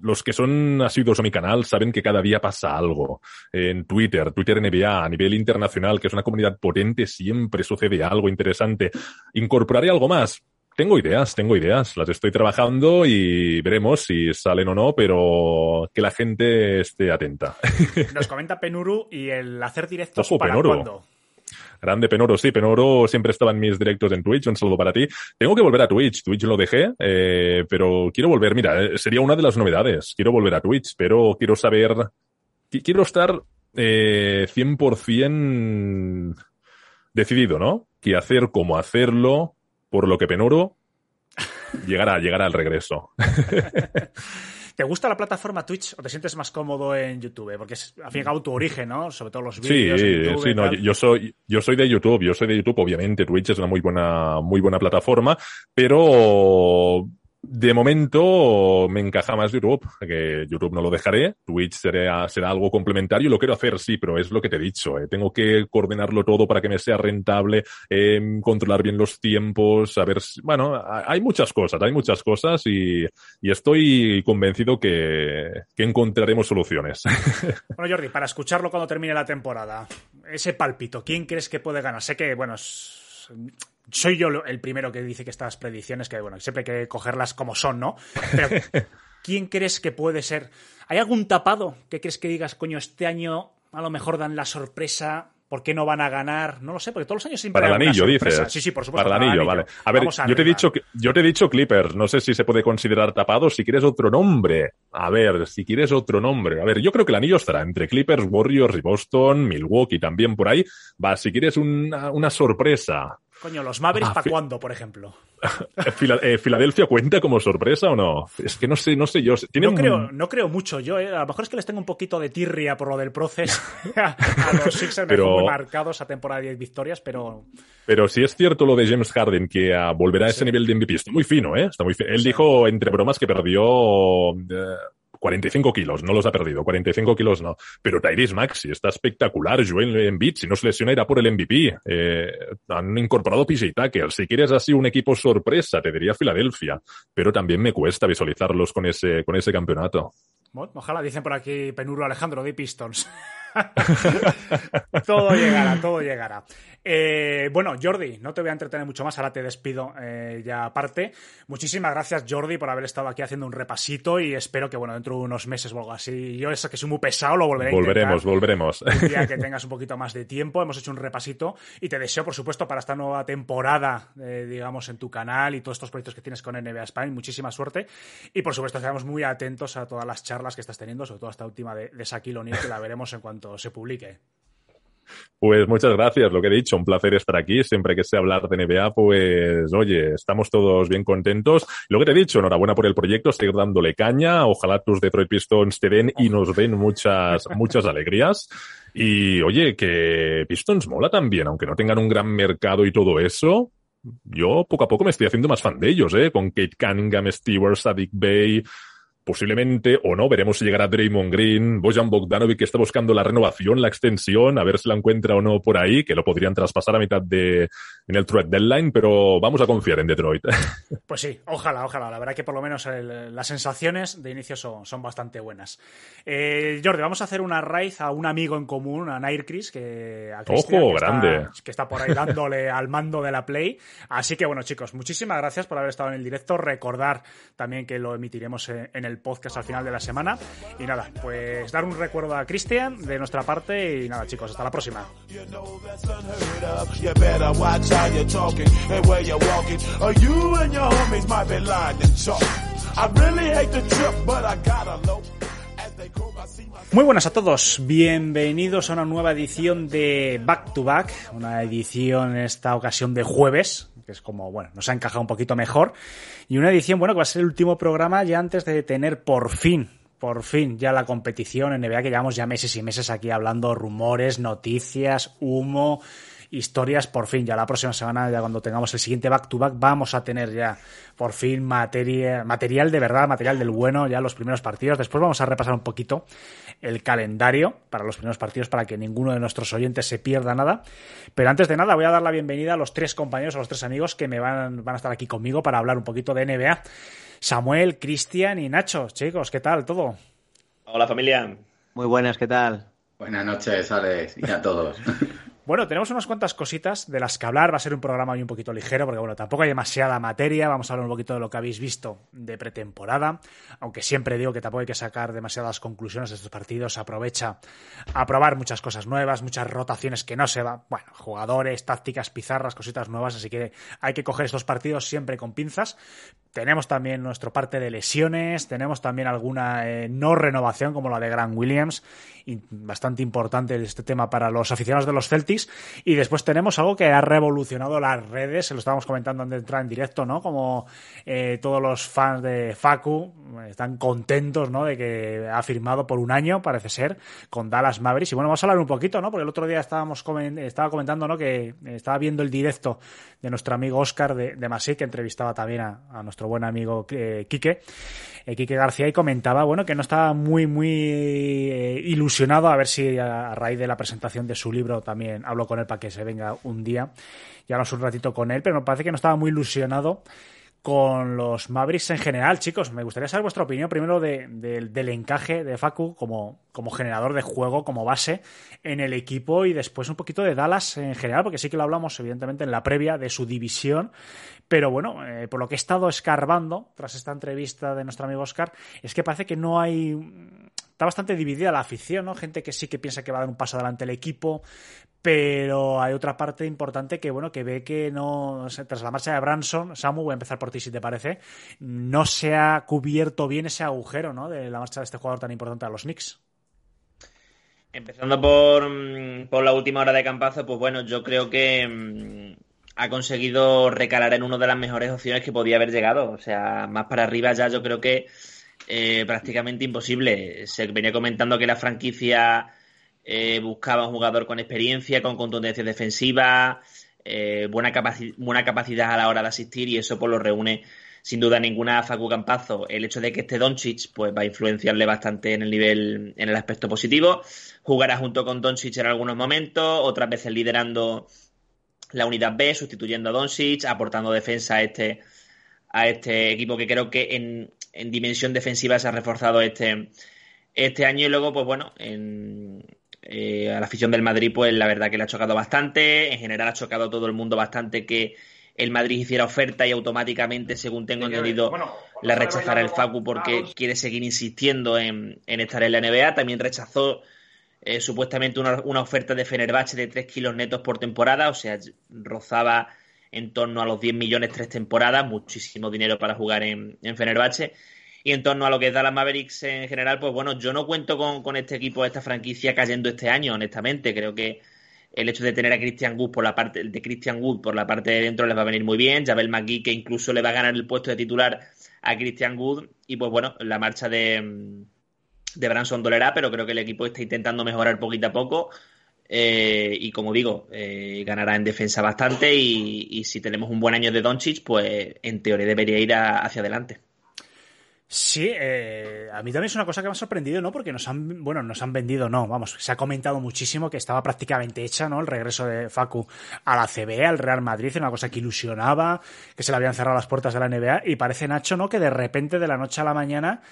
los que son asiduos a mi canal saben que cada día pasa algo. En Twitter, Twitter NBA, a nivel internacional, que es una comunidad potente, siempre sucede algo interesante. Incorporaré algo más. Tengo ideas, tengo ideas, las estoy trabajando y veremos si salen o no, pero que la gente esté atenta. nos comenta Penuru y el hacer directos Ojo, para Penuru. cuándo. Grande Penoro, sí, Penoro siempre estaba en mis directos en Twitch, un saludo para ti. Tengo que volver a Twitch, Twitch lo dejé, eh, pero quiero volver, mira, eh, sería una de las novedades, quiero volver a Twitch, pero quiero saber, qui- quiero estar eh, 100% decidido, ¿no? Qué hacer, cómo hacerlo, por lo que Penoro llegará, llegará al regreso. [laughs] ¿Te gusta la plataforma Twitch o te sientes más cómodo en YouTube? Porque es, al fin y al cabo, tu origen, ¿no? Sobre todo los Sí, vídeos YouTube. sí, y no, yo soy, yo soy de YouTube, yo soy de YouTube, obviamente Twitch es una muy buena, muy buena plataforma, pero de momento me encaja más YouTube, que YouTube no lo dejaré, Twitch será, algo complementario, lo quiero hacer, sí, pero es lo que te he dicho, eh, tengo que coordinarlo todo para que me sea rentable, eh, controlar bien los tiempos, saber, si- bueno, ha- hay muchas cosas, hay muchas cosas y, estoy convencido que, que encontraremos soluciones. [laughs] Bueno, Jordi, para escucharlo cuando termine la temporada, ese pálpito, ¿quién crees que puede ganar? Sé que, bueno, soy yo el primero que dice que estas predicciones, que bueno, siempre hay que cogerlas como son, ¿no? Pero, [laughs] ¿quién crees que puede ser? ¿Hay algún tapado que crees que digas, coño, este año a lo mejor dan la sorpresa? ¿Por qué no van a ganar? No lo sé, porque todos los años siempre Para el anillo, dices. Sí, sí, por supuesto. Para el anillo, vale. A ver, Vamos yo te, he dicho, yo te he dicho Clippers. No sé si se puede considerar tapado. Si quieres otro nombre. A ver, si quieres otro nombre. A ver, yo creo que el anillo estará entre Clippers, Warriors y Boston, Milwaukee también por ahí. Va, si quieres una, una sorpresa. Coño, los Mavericks, Ah, ¿para cuándo, por ejemplo? [laughs] Eh, eh, ¿Filadelfia cuenta como sorpresa o no? Es que no sé, no sé yo. No creo, no creo mucho yo, ¿eh? A lo mejor es que les tengo un poquito de tirria por lo del proceso. [laughs] [laughs] a los Sixers Pero- muy marcados a temporada de 10 victorias, pero Pero si es cierto lo de James Harden, que ah, volverá a ese nivel de MVP, está muy fino, ¿eh? Está muy fino. Él dijo, entre bromas, que perdió eh, 45 kilos, no los ha perdido, 45 kilos no. Pero Tyrese Maxi está espectacular, Joel Embiid, si no se lesiona irá por el MVP. Eh, han incorporado PJ Tucker. Si quieres así un equipo sorpresa, te diría Filadelfia. Pero también me cuesta visualizarlos con ese, con ese campeonato. ojalá dicen por aquí Penuro Alejandro de Pistons. [laughs] [laughs] todo llegará, todo llegará. Eh, bueno, Jordi, no te voy a entretener mucho más, ahora te despido eh, ya aparte. Muchísimas gracias, Jordi, por haber estado aquí haciendo un repasito y espero que, bueno, dentro de unos meses o algo así, yo eso que soy muy pesado lo volveré a Volveremos, intentar. volveremos. Un día [laughs] que tengas un poquito más de tiempo, hemos hecho un repasito y te deseo, por supuesto, para esta nueva temporada, eh, digamos, en tu canal y todos estos proyectos que tienes con NBA Spain, muchísima suerte. Y, por supuesto, estaremos muy atentos a todas las charlas que estás teniendo, sobre todo esta última de, de Shaquille O'Neal, que la veremos en cuanto se publique. Pues muchas gracias, lo que he dicho, un placer estar aquí. Siempre que sé hablar de NBA, pues oye, estamos todos bien contentos. Lo que te he dicho, enhorabuena por el proyecto, seguir dándole caña. Ojalá tus Detroit Pistons te den y nos den muchas, [laughs] muchas alegrías. Y oye, que Pistons mola también, aunque no tengan un gran mercado y todo eso. Yo poco a poco me estoy haciendo más fan de ellos, ¿eh? Con Kate Cunningham, Stewart, Sadik Bay, posiblemente o no, veremos si llegará Draymond Green, Bojan Bogdanovic que está buscando la renovación, la extensión, a ver si la encuentra o no por ahí, que lo podrían traspasar a mitad de en el trade deadline, pero vamos a confiar en Detroit. [laughs] Pues sí, ojalá, ojalá. La verdad que por lo menos el, las sensaciones de inicio son, son bastante buenas. Eh, Jordi, vamos a hacer una raíz a un amigo en común, a Nair Chris, que, a Cristian, Ojo, que grande. Está, que está por ahí dándole [laughs] al mando de la Play. Así que bueno, chicos, muchísimas gracias por haber estado en el directo. Recordar también que lo emitiremos en, en el podcast al final de la semana. Y nada, pues dar un recuerdo a Cristian de nuestra parte y nada, chicos, hasta la próxima. Chalk. I really hate the trip, but I gotta low. Muy buenas a todos, bienvenidos a una nueva edición de Back to Back, una edición en esta ocasión de jueves, que es como, bueno, nos ha encajado un poquito mejor, y una edición, bueno, que va a ser el último programa ya antes de tener por fin, por fin ya la competición en NBA, que llevamos ya meses y meses aquí hablando rumores, noticias, humo, historias, por fin, ya la próxima semana, ya cuando tengamos el siguiente back to back, vamos a tener ya por fin materia, material de verdad, material del bueno, ya los primeros partidos. Después vamos a repasar un poquito el calendario para los primeros partidos para que ninguno de nuestros oyentes se pierda nada. Pero antes de nada, voy a dar la bienvenida a los tres compañeros, a los tres amigos que me van, van a estar aquí conmigo para hablar un poquito de NBA. Samuel, Cristian y Nacho, chicos, ¿qué tal todo? Hola familia. Muy buenas, ¿qué tal? Buenas noches, Alex, y a todos. [laughs] Bueno, tenemos unas cuantas cositas de las que hablar. Va a ser un programa hoy un poquito ligero, porque bueno, tampoco hay demasiada materia. Vamos a hablar un poquito de lo que habéis visto de pretemporada. Aunque siempre digo que tampoco hay que sacar demasiadas conclusiones de estos partidos. Aprovecha a probar muchas cosas nuevas, muchas rotaciones que no se van. Bueno, jugadores, tácticas, pizarras, cositas nuevas. Así que hay que coger estos partidos siempre con pinzas. Tenemos también nuestro parte de lesiones. Tenemos también alguna eh, no renovación, como la de Grant Williams. Bastante importante este tema para los aficionados de los Celtics. Y después tenemos algo que ha revolucionado las redes, se lo estábamos comentando antes de entrar en directo, ¿no? Como eh, todos los fans de Facu están contentos, ¿no? De que ha firmado por un año, parece ser, con Dallas Mavericks. Y bueno, vamos a hablar un poquito, ¿no? Porque el otro día estábamos coment estaba comentando, ¿no? Que estaba viendo el directo de nuestro amigo Oscar de, Masí, que entrevistaba también a, nuestro buen amigo eh, Quique, eh, Quique García, y comentaba, bueno, que no estaba muy, muy eh, ilusionado a ver si a raíz de la presentación de su libro también hablo con él para que se venga un día y hablamos un ratito con él, pero me parece que no estaba muy ilusionado con los Mavericks en general, chicos. Me gustaría saber vuestra opinión primero de, de, del encaje de Facu como, como generador de juego, como base en el equipo y después un poquito de Dallas en general, porque sí que lo hablamos evidentemente en la previa de su división. Pero bueno, eh, por lo que he estado escarbando tras esta entrevista de nuestro amigo Oscar, es que parece que no hay está bastante dividida la afición, ¿no? Gente que sí que piensa que va a dar un paso adelante el equipo, pero hay otra parte importante que, bueno, que ve que no, tras la marcha de Branson, Samu, voy a empezar por ti si te parece, no se ha cubierto bien ese agujero, ¿no? De la marcha de este jugador tan importante a los Knicks. Empezando por, mm, por la última hora de campazo, pues bueno, yo creo que mmm, ha conseguido recalar en una de las mejores opciones que podía haber llegado. O sea, más para arriba ya yo creo que eh, prácticamente imposible. Se venía comentando que la franquicia eh, buscaba un jugador con experiencia, con contundencia defensiva, eh, buena, capaci buena capacidad a la hora de asistir y eso pues lo reúne sin duda ninguna a Facu Campazo. El hecho de que esté Doncic pues va a influenciarle bastante en el nivel, en el aspecto positivo. Jugará junto con Doncic en algunos momentos, otras veces liderando la unidad B, sustituyendo a Doncic, aportando defensa a este, a este equipo que creo que en, en dimensión defensiva se ha reforzado este, este año y luego, pues bueno, en, eh, a la afición del Madrid, pues la verdad que le ha chocado bastante. En general ha chocado a todo el mundo bastante que el Madrid hiciera oferta y automáticamente, según tengo entendido, la rechazara el Facu porque quiere seguir insistiendo en, estar en la NBA. También rechazó eh, supuestamente una, oferta de Fenerbahce de 3 kilos netos por temporada, o sea, rozaba en torno a los 10 millones tres temporadas, muchísimo dinero para jugar en, en Fenerbahce. Y en torno a lo que es Dallas Mavericks en general, pues bueno, yo no cuento con, con este equipo, esta franquicia cayendo este año, honestamente. Creo que el hecho de tener a Christian Wood por la parte de Christian Wood por la parte de dentro les va a venir muy bien. Javel McGee que incluso le va a ganar el puesto de titular a Christian Wood y pues bueno, la marcha de, de Branson dolerá, pero creo que el equipo está intentando mejorar poquito a poco. Eh, y como digo, eh, ganará en defensa bastante y, si tenemos un buen año de Doncic, pues en teoría debería ir hacia adelante. Sí, eh, a mí también es una cosa que me ha sorprendido, ¿no? Porque nos han, bueno, nos han vendido, no, vamos, se ha comentado muchísimo que estaba prácticamente hecha, ¿no? El regreso de Facu a la CB, al Real Madrid, una cosa que ilusionaba, que se le habían cerrado las puertas de la NBA y parece, Nacho, ¿no? Que de repente, de la noche a la mañana,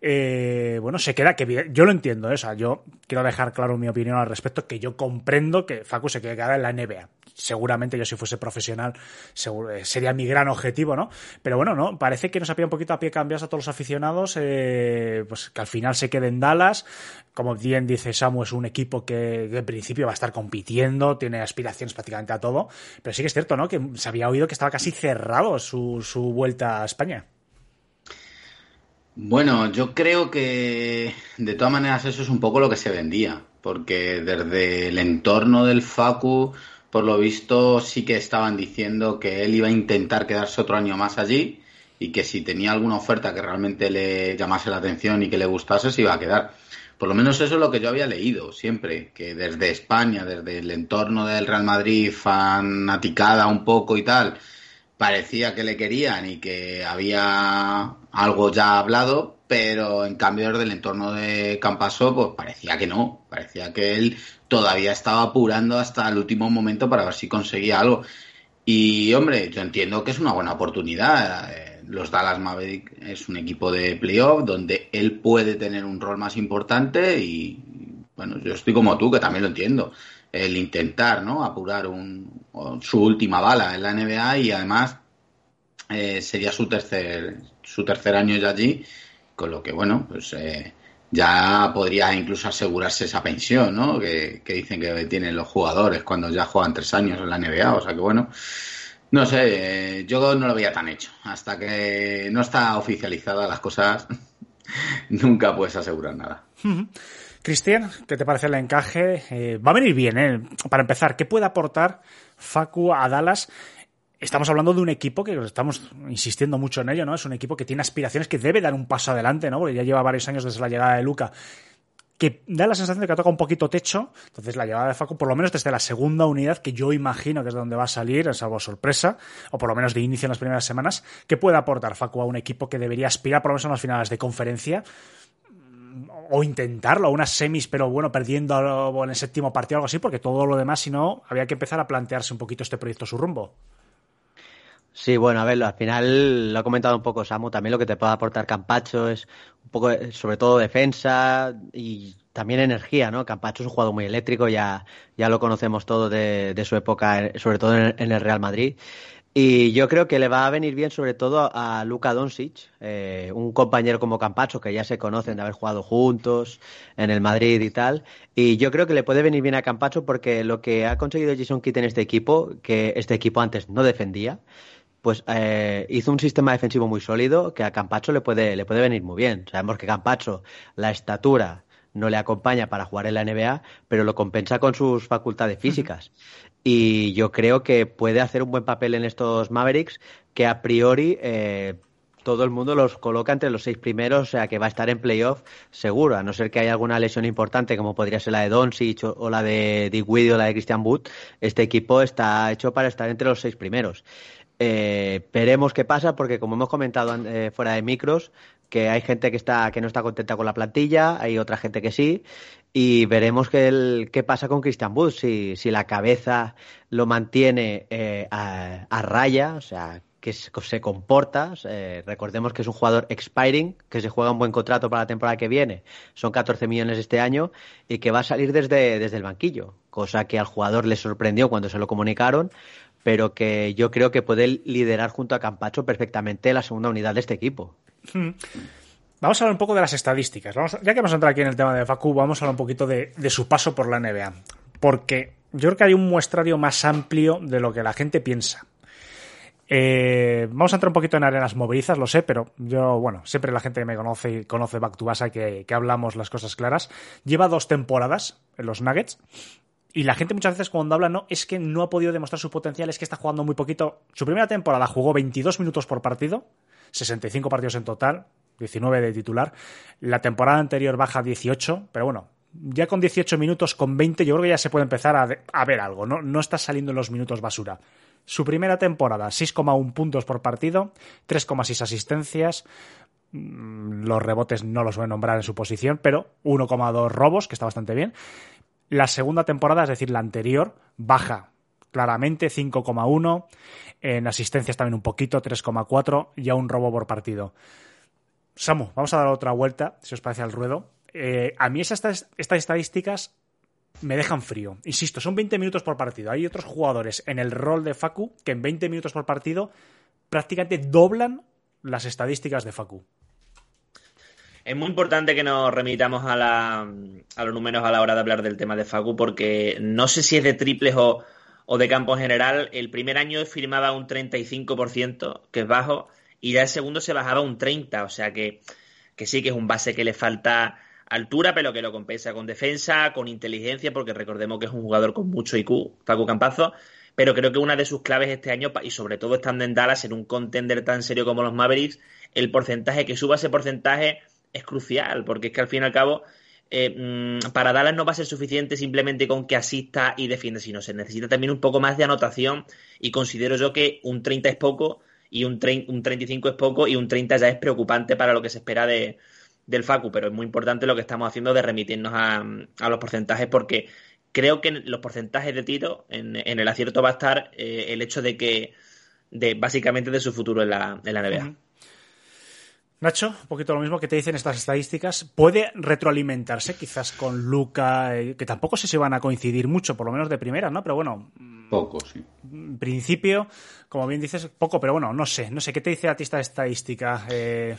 eh, bueno, se queda que yo lo entiendo, ¿eh? o sea, yo quiero dejar claro mi opinión al respecto, que yo comprendo que Facu se quede en la NBA. Seguramente yo si fuese profesional eh, sería mi gran objetivo, ¿no? Pero bueno, no, parece que nos pillado un poquito a pie cambiados a todos los aficionados, eh, pues que al final se quede en Dallas. Como bien dice Samu, es un equipo que, en principio va a estar compitiendo, tiene aspiraciones prácticamente a todo, pero sí que es cierto, ¿no? Que se había oído que estaba casi cerrado su vuelta a España. Bueno, yo creo que de todas maneras eso es un poco lo que se vendía, porque desde el entorno del Facu, por lo visto, sí que estaban diciendo que él iba a intentar quedarse otro año más allí y que si tenía alguna oferta que realmente le llamase la atención y que le gustase, se iba a quedar. Por lo menos eso es lo que yo había leído siempre, que desde España, desde el entorno del Real Madrid, fanaticada un poco y tal, parecía que le querían y que había algo ya hablado, pero en cambio desde el entorno de Campaso, pues parecía que no, parecía que él todavía estaba apurando hasta el último momento para ver si conseguía algo. Y hombre, yo entiendo que es una buena oportunidad. Eh, los Dallas Mavericks es un equipo de playoff donde él puede tener un rol más importante y bueno, yo estoy como tú, que también lo entiendo el intentar ¿no? apurar un, su última bala en la NBA y además eh, sería su tercer, su tercer año ya allí, con lo que, bueno, pues eh, ya podría incluso asegurarse esa pensión, ¿no? Que, dicen que tienen los jugadores cuando ya juegan tres años en la NBA, o sea que, bueno, no sé, eh, yo no lo veía tan hecho. Hasta que no está oficializada las cosas, [laughs] nunca puedes asegurar nada. Cristian, ¿qué te parece el encaje? Eh, va a venir bien, ¿eh? Para empezar, ¿qué puede aportar Facu a Dallas? Estamos hablando de un equipo que estamos insistiendo mucho en ello, ¿no? Es un equipo que tiene aspiraciones, que debe dar un paso adelante, ¿no? Porque ya lleva varios años desde la llegada de Luca que da la sensación de que toca un poquito techo. Entonces, la llegada de Facu, por lo menos desde la segunda unidad, que yo imagino que es donde va a salir, salvo sorpresa, o por lo menos de inicio en las primeras semanas, ¿qué puede aportar Facu a un equipo que debería aspirar por lo menos en las finales de conferencia? O intentarlo, unas semis, pero bueno, perdiendo en el séptimo partido o algo así, porque todo lo demás, si no, había que empezar a plantearse un poquito este proyecto su rumbo. Sí, bueno, a ver, al final lo ha comentado un poco Samu, también lo que te puede aportar Campacho es un poco, sobre todo defensa y también energía, ¿no? Campacho es un jugador muy eléctrico, ya, ya lo conocemos todo de, su época, sobre todo en el Real Madrid. Y yo creo que le va a venir bien sobre todo a Luka Doncic, eh, un compañero como Campacho, que ya se conocen de haber jugado juntos en el Madrid y tal. Y yo creo que le puede venir bien a Campacho porque lo que ha conseguido Jason Kidd en este equipo, que este equipo antes no defendía, pues eh, hizo un sistema defensivo muy sólido que a Campacho le puede, le puede venir muy bien. Sabemos que Campacho, la estatura, no le acompaña para jugar en la NBA, pero lo compensa con sus facultades físicas y yo creo que puede hacer un buen papel en estos Mavericks que a priori eh, todo el mundo los coloca entre los seis primeros, o sea que va a estar en playoff seguro, a no ser que haya alguna lesión importante como podría ser la de Doncic o la de Dick Widio o la de Christian Wood, este equipo está hecho para estar entre los seis primeros. Eh, veremos qué pasa porque como hemos comentado eh, fuera de micros, que hay gente que está que no está contenta con la plantilla, hay otra gente que sí y veremos qué, qué pasa con Christian Wood, si, si la cabeza lo mantiene eh, a, raya, o sea, que se comporta. Eh, recordemos que es un jugador expiring, que se juega un buen contrato para la temporada que viene. Son 14 millones este año y que va a salir desde, desde el banquillo, cosa que al jugador le sorprendió cuando se lo comunicaron, pero que yo creo que puede liderar junto a Campacho perfectamente la segunda unidad de este equipo. Hmm. Vamos a hablar un poco de las estadísticas. ya que hemos entrado aquí en el tema de Facu, vamos a hablar un poquito de, su paso por la NBA. Porque yo creo que hay un muestrario más amplio de lo que la gente piensa. Eh, vamos a entrar un poquito en arenas movilizas, lo sé, pero yo, bueno, siempre la gente que me conoce y conoce Back to Basa que hablamos las cosas claras. Lleva dos temporadas en los Nuggets. Y la gente muchas veces cuando habla, no, es que no ha podido demostrar su potencial, es que está jugando muy poquito. Su primera temporada jugó 22 minutos por partido, 65 partidos en total, 19 de titular. La temporada anterior baja 18, pero bueno, ya con 18 minutos, con 20, yo creo que ya se puede empezar a, ver algo, ¿no? No está saliendo en los minutos basura. Su primera temporada, 6,1 puntos por partido, 3,6 asistencias, mm, los rebotes no los voy a nombrar en su posición, pero 1,2 robos, que está bastante bien. La segunda temporada, es decir, la anterior, baja claramente, 5,1. En asistencias también un poquito, 3,4. Y a un robo por partido. Samu, vamos a dar otra vuelta, si os parece al ruedo. Eh, a mí estas, estas estadísticas me dejan frío. Insisto, son 20 minutos por partido. Hay otros jugadores en el rol de Facu que en 20 minutos por partido prácticamente doblan las estadísticas de Facu. Es muy importante que nos remitamos a, la, a los números a la hora de hablar del tema de Facu, porque no sé si es de triples o, o de campo en general. El primer año firmaba un 35%, que es bajo, y ya el segundo se bajaba un 30%, o sea que, que sí que es un base que le falta altura, pero que lo compensa con defensa, con inteligencia, porque recordemos que es un jugador con mucho IQ, Facu Campazo. Pero creo que una de sus claves este año, y sobre todo estando en Dallas, en un contender tan serio como los Mavericks, el porcentaje, que suba ese porcentaje es crucial, porque es que al fin y al cabo, eh, mm, para Dallas no va a ser suficiente simplemente con que asista y defienda, sino se necesita también un poco más de anotación, y considero yo que un 30 es poco, y un, un 35 es poco, y un 30 ya es preocupante para lo que se espera de, del Facu, pero es muy importante lo que estamos haciendo de remitirnos a, los porcentajes porque creo que en los porcentajes de Tito, en, el acierto va a estar eh, el hecho de que, de básicamente de su futuro en la, en la NBA. Nacho, un poquito lo mismo que te dicen estas estadísticas. ¿Puede retroalimentarse quizás con Luca, eh, que tampoco sé si van a coincidir mucho, por lo menos de primera, ¿no? Pero bueno. Poco, sí. En principio, como bien dices, poco, pero bueno, no sé, no sé. ¿Qué te dice a ti esta estadística? Eh,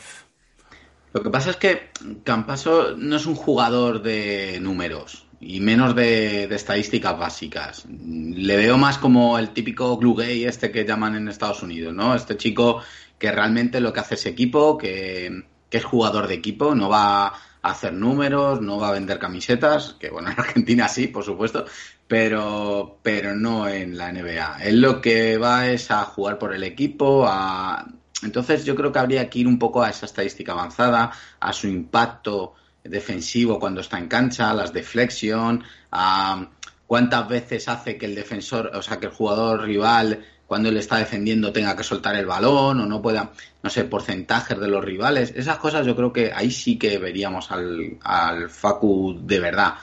lo que pasa es que Campaso no es un jugador de números y menos de, estadísticas básicas. Le veo más como el típico glue gay este que llaman en Estados Unidos, ¿no? Este chico que realmente lo que hace es equipo, que, es jugador de equipo, no va a hacer números, no va a vender camisetas, que bueno, [laughs] en Argentina sí, por supuesto, pero, pero no en la NBA. Él lo que va es a jugar por el equipo, a entonces yo creo que habría que ir un poco a esa estadística avanzada, a su impacto defensivo cuando está en cancha, a las deflexión, a cuántas veces hace que el defensor, o sea, que el jugador rival cuando él está defendiendo tenga que soltar el balón o no pueda, no sé, porcentajes de los rivales. Esas cosas yo creo que ahí sí que veríamos al, al Facu de verdad.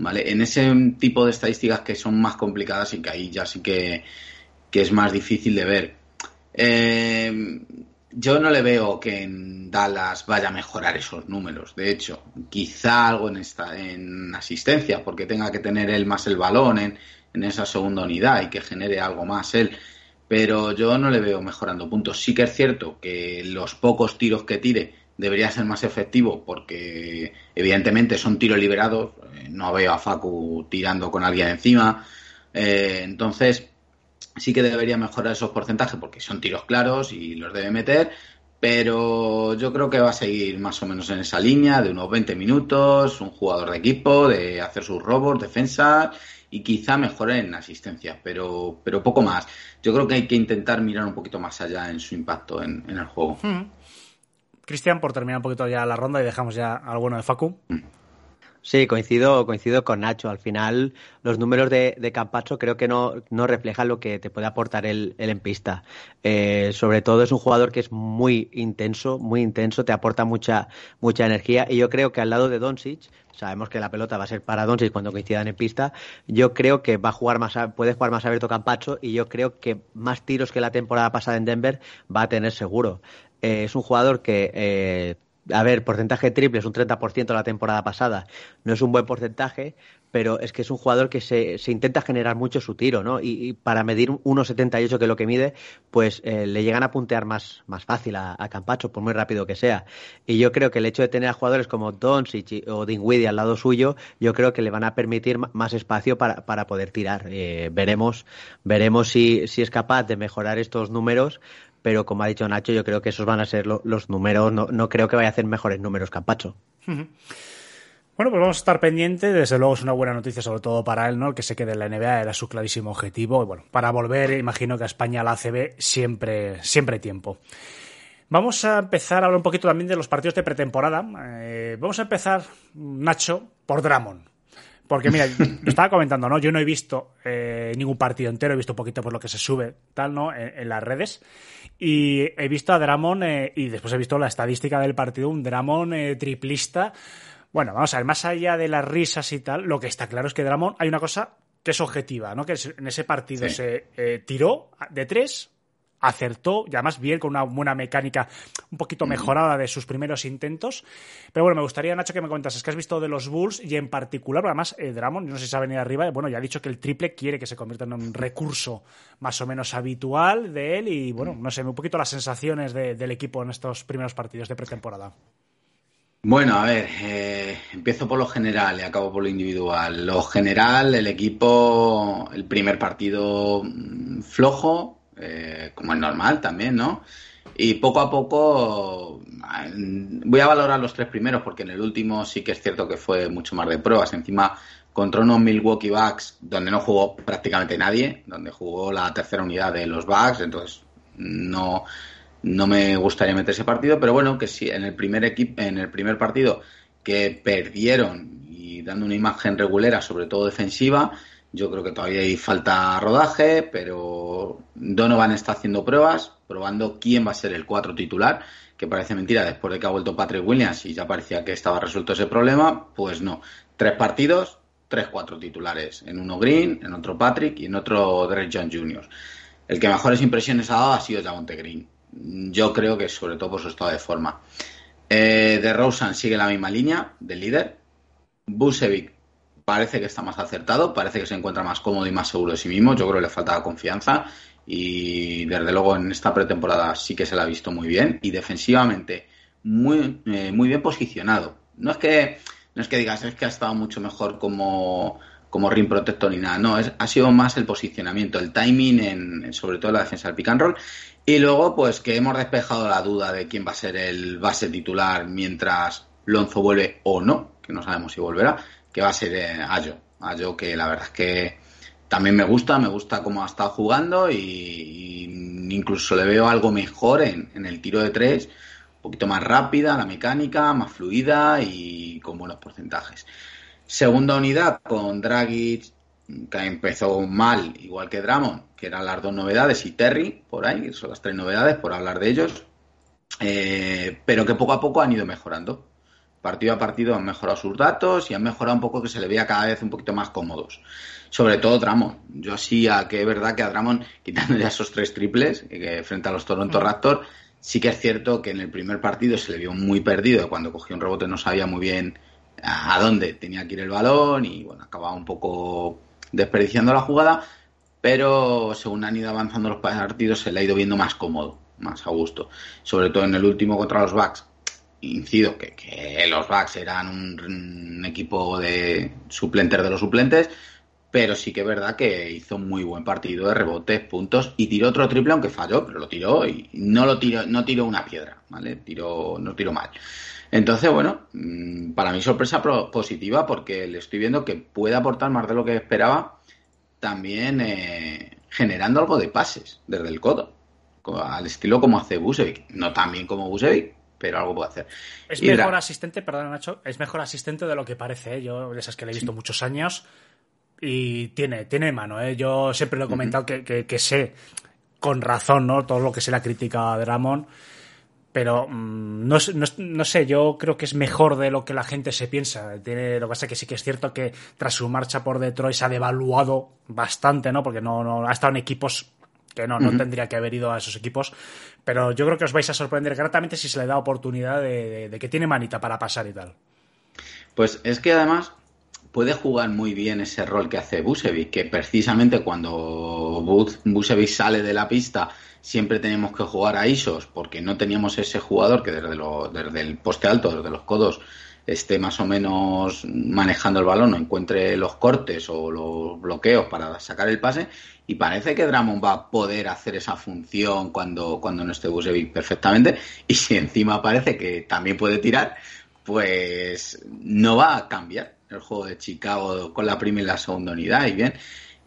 ¿Vale? En ese tipo de estadísticas que son más complicadas y que ahí ya sí que, que es más difícil de ver. Eh, yo no le veo que en Dallas vaya a mejorar esos números. De hecho, quizá algo en esta en asistencia, porque tenga que tener él más el balón en, en esa segunda unidad y que genere algo más él. Pero yo no le veo mejorando puntos. Sí que es cierto que los pocos tiros que tire debería ser más efectivo porque evidentemente son tiros liberados. Eh, no veo a Facu tirando con alguien encima. Eh, entonces, sí que debería mejorar esos porcentajes porque son tiros claros y los debe meter, pero yo creo que va a seguir más o menos en esa línea de unos 20 minutos, un jugador de equipo, de hacer sus robos, defensa y quizá mejore en asistencia, pero, pero poco más. Yo creo que hay que intentar mirar un poquito más allá en su impacto en, el juego. Hmm. Cristian, por terminar un poquito ya la ronda y dejamos ya al bueno de Facu. Hmm. Sí, coincido, coincido con Nacho. Al final, los números de, de Campacho creo que no, no reflejan lo que te puede aportar él, en pista. Eh, sobre todo es un jugador que es muy intenso, muy intenso, te aporta mucha, mucha energía. Y yo creo que al lado de Doncic, sabemos que la pelota va a ser para Doncic cuando coincidan en pista. Yo creo que va a jugar más, puede jugar más abierto Campacho y yo creo que más tiros que la temporada pasada en Denver va a tener seguro. Eh, es un jugador que eh, a ver, porcentaje triple es un 30% la temporada pasada. No es un buen porcentaje, pero es que es un jugador que se, se intenta generar mucho su tiro, ¿no? Y, para medir 1,78 que es lo que mide, pues eh, le llegan a puntear más, más fácil a, Campacho, por muy rápido que sea. Y yo creo que el hecho de tener a jugadores como Doncic o Dinwiddie al lado suyo, yo creo que le van a permitir más espacio para, para poder tirar. Eh, veremos veremos si, si es capaz de mejorar estos números, pero como ha dicho Nacho, yo creo que esos van a ser los números, no, no, creo que vaya a hacer mejores números Campacho. Bueno, pues vamos a estar pendientes. Desde luego es una buena noticia, sobre todo para él, ¿no? El que se quede en la NBA era su clarísimo objetivo. Y bueno, para volver, imagino que a España, a la ACB, siempre, siempre hay tiempo. Vamos a empezar a hablar un poquito también de los partidos de pretemporada. Eh, vamos a empezar, Nacho, por Dramon. Porque mira, [laughs] lo estaba comentando, ¿no? Yo no he visto eh, ningún partido entero, he visto un poquito por lo que se sube, tal, ¿no? En, las redes. Y he visto a Dramon eh, y después he visto la estadística del partido, un Dramon eh, triplista. Bueno, vamos a ver, más allá de las risas y tal, lo que está claro es que Dramon hay una cosa que es objetiva, ¿no? Que en ese partido se tiró de tres, acertó, y además bien, con una buena mecánica un poquito mejorada de sus primeros intentos. Pero bueno, me gustaría, Nacho, que me es que has visto de los Bulls y en particular, además, eh, Dramon, no sé si se ha venido arriba, bueno, ya ha dicho que el triple quiere que se convierta en un recurso más o menos habitual de él y, bueno, no sé, un poquito las sensaciones del equipo en estos primeros partidos de pretemporada. Bueno, a ver, eh, empiezo por lo general y acabo por lo individual. Lo general, el equipo, el primer partido mm, flojo, eh, como es normal también, ¿no? Y poco a poco voy a valorar los tres primeros porque en el último sí que es cierto que fue mucho más de pruebas. Encima contra unos Milwaukee Bucks donde no jugó prácticamente nadie, donde jugó la tercera unidad de los Bucks, entonces no, no me gustaría meter ese partido, pero bueno, que sí, en el primer equipo, en el primer partido que perdieron y dando una imagen regulera, sobre todo defensiva, yo creo que todavía hay falta rodaje, pero Donovan está haciendo pruebas, probando quién va a ser el cuatro titular, que parece mentira después de que ha vuelto Patrick Williams y ya parecía que estaba resuelto ese problema. Pues no. Tres partidos, tres cuatro titulares. En uno Green, en otro Patrick y en otro Drake John Jr. El que mejores impresiones ha dado ha sido Javonte Green. Yo creo que sobre todo por su estado de forma. Eh, de Rosen sigue la misma línea del líder. Busevic parece que está más acertado, parece que se encuentra más cómodo y más seguro de sí mismo. Yo creo que le falta confianza y desde luego en esta pretemporada sí que se la ha visto muy bien y defensivamente muy, eh, muy bien posicionado. No es que no es que digas es que ha estado mucho mejor como como ring protector ni nada, no, es, ha sido más el posicionamiento, el timing en, sobre todo la defensa del pick and roll y luego pues que hemos despejado la duda de quién va a ser el base titular mientras Lonzo vuelve o no, que no sabemos si volverá que va a ser eh, Ayo. Ayo que la verdad es que también me gusta, me gusta cómo ha estado jugando y, incluso le veo algo mejor en, el tiro de tres, un poquito más rápida la mecánica, más fluida y con buenos porcentajes. Segunda unidad con Dragic, que empezó mal, igual que Dramon, que eran las dos novedades, y Terry, por ahí, son las tres novedades, por hablar de ellos, eh, pero que poco a poco han ido mejorando partido a partido han mejorado sus datos y han mejorado un poco que se le vea cada vez un poquito más cómodos. Sobre todo Dramon. Yo sí, a que es verdad que a Dramon, quitando ya esos tres triples que frente a los Toronto Raptors, sí que es cierto que en el primer partido se le vio muy perdido. Cuando cogió un rebote no sabía muy bien a dónde tenía que ir el balón y bueno, acababa un poco desperdiciando la jugada. Pero según han ido avanzando los partidos se le ha ido viendo más cómodo, más a gusto. Sobre todo en el último contra los Bucks, incido que, los Bucks eran un, equipo de suplentes de los suplentes, pero sí que es verdad que hizo un muy buen partido de rebotes, puntos y tiró otro triple aunque falló, pero lo tiró y no lo tiró, no tiró una piedra, ¿vale? Tiró, no tiró mal. Entonces, bueno, mm, para mí sorpresa positiva porque le estoy viendo que puede aportar más de lo que esperaba, también eh, generando algo de pases desde el codo, al estilo como hace Busevic, no tan bien como Busevic, pero algo puede hacer. Es Y mejor asistente, perdón Nacho, es mejor asistente de lo que parece. ¿eh? Yo, de esas que le he visto muchos años, y tiene, tiene mano. ¿eh? Yo siempre lo he comentado que, que- que sé, con razón, ¿no? Todo lo que se le ha criticado a Dramon. Pero mm, no, no no sé, yo creo que es mejor de lo que la gente se piensa. Tiene, lo que pasa es que sí que es cierto que tras su marcha por Detroit se ha devaluado bastante, ¿no? Porque no, no ha estado en equipos que no, no tendría que haber ido a esos equipos. Pero yo creo que os vais a sorprender gratamente si se le da oportunidad de, de- de que tiene manita para pasar y tal. Pues es que además puede jugar muy bien ese rol que hace Busevic, que precisamente cuando Bu- Busevic sale de la pista siempre tenemos que jugar a ISOs, porque no teníamos ese jugador que desde, lo- desde el poste alto, desde los codos, esté más o menos manejando el balón, o encuentre los cortes o los bloqueos para sacar el pase, y parece que Dramon va a poder hacer esa función cuando, cuando no esté Busevic perfectamente, y si encima parece que también puede tirar, pues no va a cambiar el juego de Chicago con la primera y la segunda unidad y bien.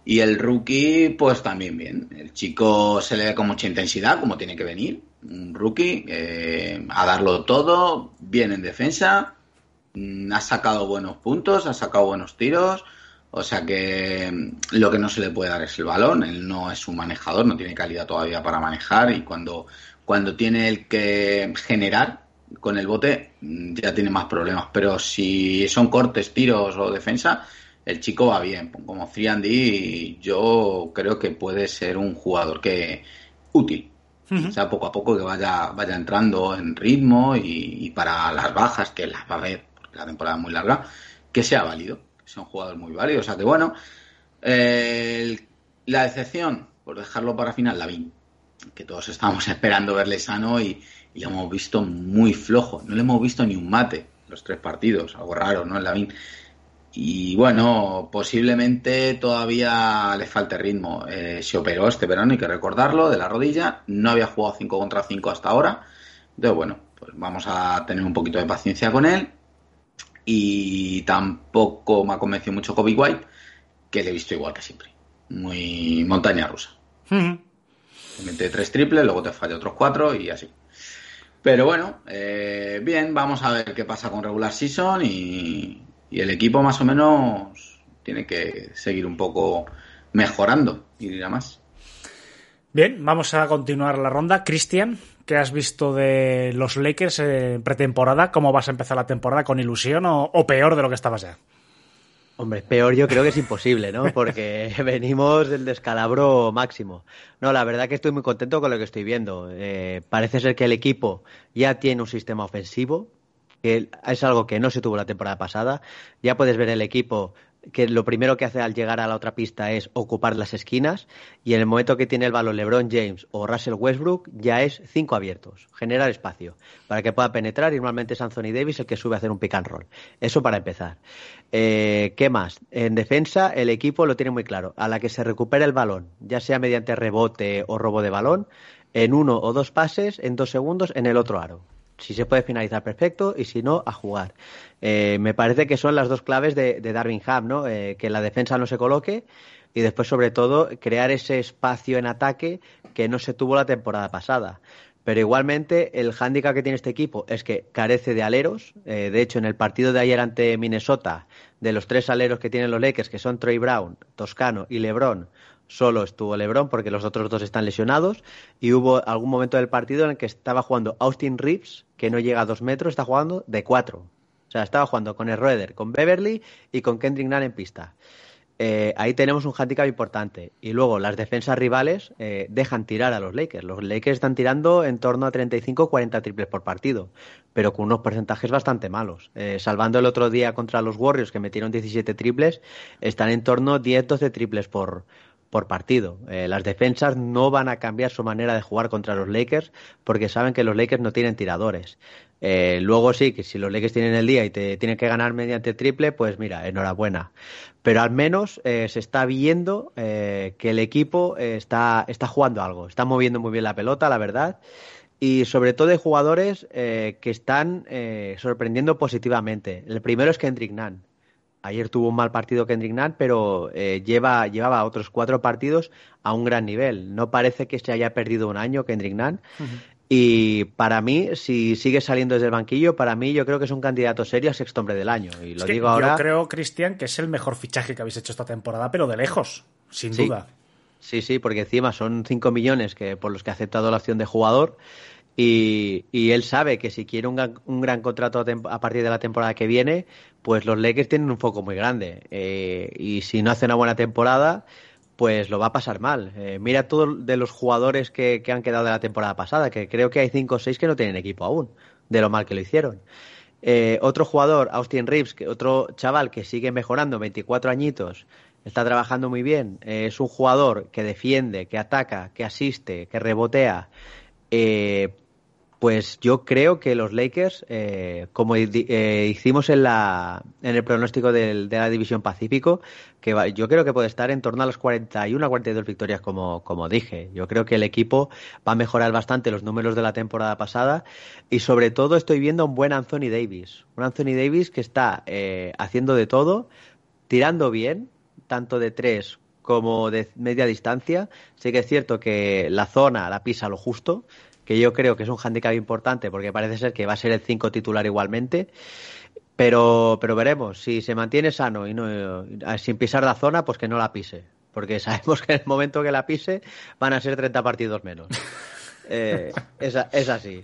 Y el rookie, pues también bien. El chico se le ve con mucha intensidad, como tiene que venir. Un rookie eh, a darlo todo, bien en defensa. mm, Ha sacado buenos puntos, ha sacado buenos tiros. O sea que mm, lo que no se le puede dar es el balón. Él no es un manejador, no tiene calidad todavía para manejar. Y cuando, cuando tiene el que generar con el bote, mm, ya tiene más problemas. Pero si son cortes, tiros o defensa, el chico va bien. Como 3D, yo creo que puede ser un jugador que útil. O sea, poco a poco que vaya, vaya entrando en ritmo y, y para las bajas, que las va a haber, porque la temporada es muy larga, que sea válido, que sea un jugador muy válido. O sea que bueno, eh, el- la decepción, por dejarlo para final, la vi, que todos estábamos [laughs] esperando verle sano y, y lo hemos visto muy flojo. No le hemos visto ni un mate los tres partidos, algo raro, ¿no? En Lavín. Y bueno, posiblemente todavía le falte ritmo. Eh, se operó este verano, hay que recordarlo, de la rodilla. No había jugado 5 contra 5 hasta ahora. Entonces, bueno, pues vamos a tener un poquito de paciencia con él. Y tampoco me ha convencido mucho Kobe White, que le he visto igual que siempre. Muy montaña rusa. Te mete tres triples, luego te falla otros cuatro y así. Pero bueno, eh, bien, vamos a ver qué pasa con regular season y, el equipo más o menos tiene que seguir un poco mejorando y dirá más. Bien, vamos a continuar la ronda. Cristian, ¿qué has visto de los Lakers en pretemporada? ¿Cómo vas a empezar la temporada? ¿Con ilusión o peor de lo que estabas ya? Hombre, peor yo creo que es imposible, ¿no? Porque [laughs] venimos del descalabro máximo. No, la verdad que estoy muy contento con lo que estoy viendo. Eh, parece ser que el equipo ya tiene un sistema ofensivo, que es algo que no se tuvo la temporada pasada. Ya puedes ver el equipo que lo primero que hace al llegar a la otra pista es ocupar las esquinas y en el momento que tiene el balón LeBron James o Russell Westbrook ya es cinco abiertos, generar espacio para que pueda penetrar y normalmente es Anthony Davis el que sube a hacer un pick and roll. Eso para empezar. Eh, ¿Qué más? En defensa el equipo lo tiene muy claro. A la que se recupera el balón, ya sea mediante rebote o robo de balón, en uno o dos pases, en dos segundos, en el otro aro. Si se puede finalizar, perfecto, y si no, a jugar. Eh, me parece que son las dos claves de, Darwin Ham, ¿no? Eh, que la defensa no se coloque y después, sobre todo, crear ese espacio en ataque que no se tuvo la temporada pasada. Pero igualmente, el hándicap que tiene este equipo es que carece de aleros. Eh, de hecho, en el partido de ayer ante Minnesota, de los tres aleros que tienen los Lakers, que son Troy Brown, Toscano y LeBron, solo estuvo LeBron porque los otros dos están lesionados. Y hubo algún momento del partido en el que estaba jugando Austin Reeves, que no llega a dos metros, está jugando de cuatro. O sea, estaba jugando con Schroeder, con Beverly y con Kendrick Nunn en pista. Eh, ahí tenemos un handicap importante. Y luego las defensas rivales eh, dejan tirar a los Lakers. Los Lakers están tirando en torno a 35-40 triples por partido, pero con unos porcentajes bastante malos. Eh, salvando el otro día contra los Warriors, que metieron 17 triples, están en torno a 10-12 triples por, por partido. Eh, las defensas no van a cambiar su manera de jugar contra los Lakers porque saben que los Lakers no tienen tiradores. Eh, luego sí, que si los Lakers tienen el día y te tienen que ganar mediante triple, pues mira, enhorabuena. Pero al menos eh, se está viendo que el equipo está, está jugando algo, está moviendo muy bien la pelota, la verdad. Y sobre todo hay jugadores que están sorprendiendo positivamente. El primero es Kendrick Nunn. Ayer tuvo un mal partido Kendrick Nunn, pero eh, lleva, llevaba otros cuatro partidos a un gran nivel. No parece que se haya perdido un año Kendrick Nunn. Y para mí, si sigue saliendo desde el banquillo, para mí yo creo que es un candidato serio a sexto hombre del año. Y lo Es que digo ahora. Yo creo, Cristian, que es el mejor fichaje que habéis hecho esta temporada, pero de lejos, sin Sí. duda. Sí, sí, porque encima son 5 millones que, por los que ha aceptado la opción de jugador. Y, y él sabe que si quiere un, gran- un gran contrato a, partir de la temporada que viene, pues los Lakers tienen un foco muy grande. Eh, y si no hace una buena temporada, pues lo va a pasar mal. Eh, mira todos de los jugadores que, que han quedado de la temporada pasada, que creo que hay 5 o 6 que no tienen equipo aún, de lo mal que lo hicieron. Eh, otro jugador, Austin Reeves, que otro chaval que sigue mejorando, 24 añitos, está trabajando muy bien. eh, es un jugador que defiende, que ataca, que asiste, que rebotea. Eh, pues yo creo que los Lakers, eh, como eh, hicimos en, la, en el pronóstico del- de la División Pacífico, que va- yo creo que puede estar en torno a las 41 a 42 victorias, como, como dije. Yo creo que el equipo va a mejorar bastante los números de la temporada pasada y sobre todo estoy viendo un buen Anthony Davis. Un Anthony Davis que está eh, haciendo de todo, tirando bien, tanto de tres como de media distancia. Sí que es cierto que la zona la pisa lo justo, que yo creo que es un handicap importante porque parece ser que va a ser el 5 titular igualmente. Pero, pero veremos, si se mantiene sano y no eh, sin pisar la zona, pues que no la pise. Porque [laughs] sabemos que en el momento que la pise van a ser 30 partidos menos. [laughs] Eh, es, así.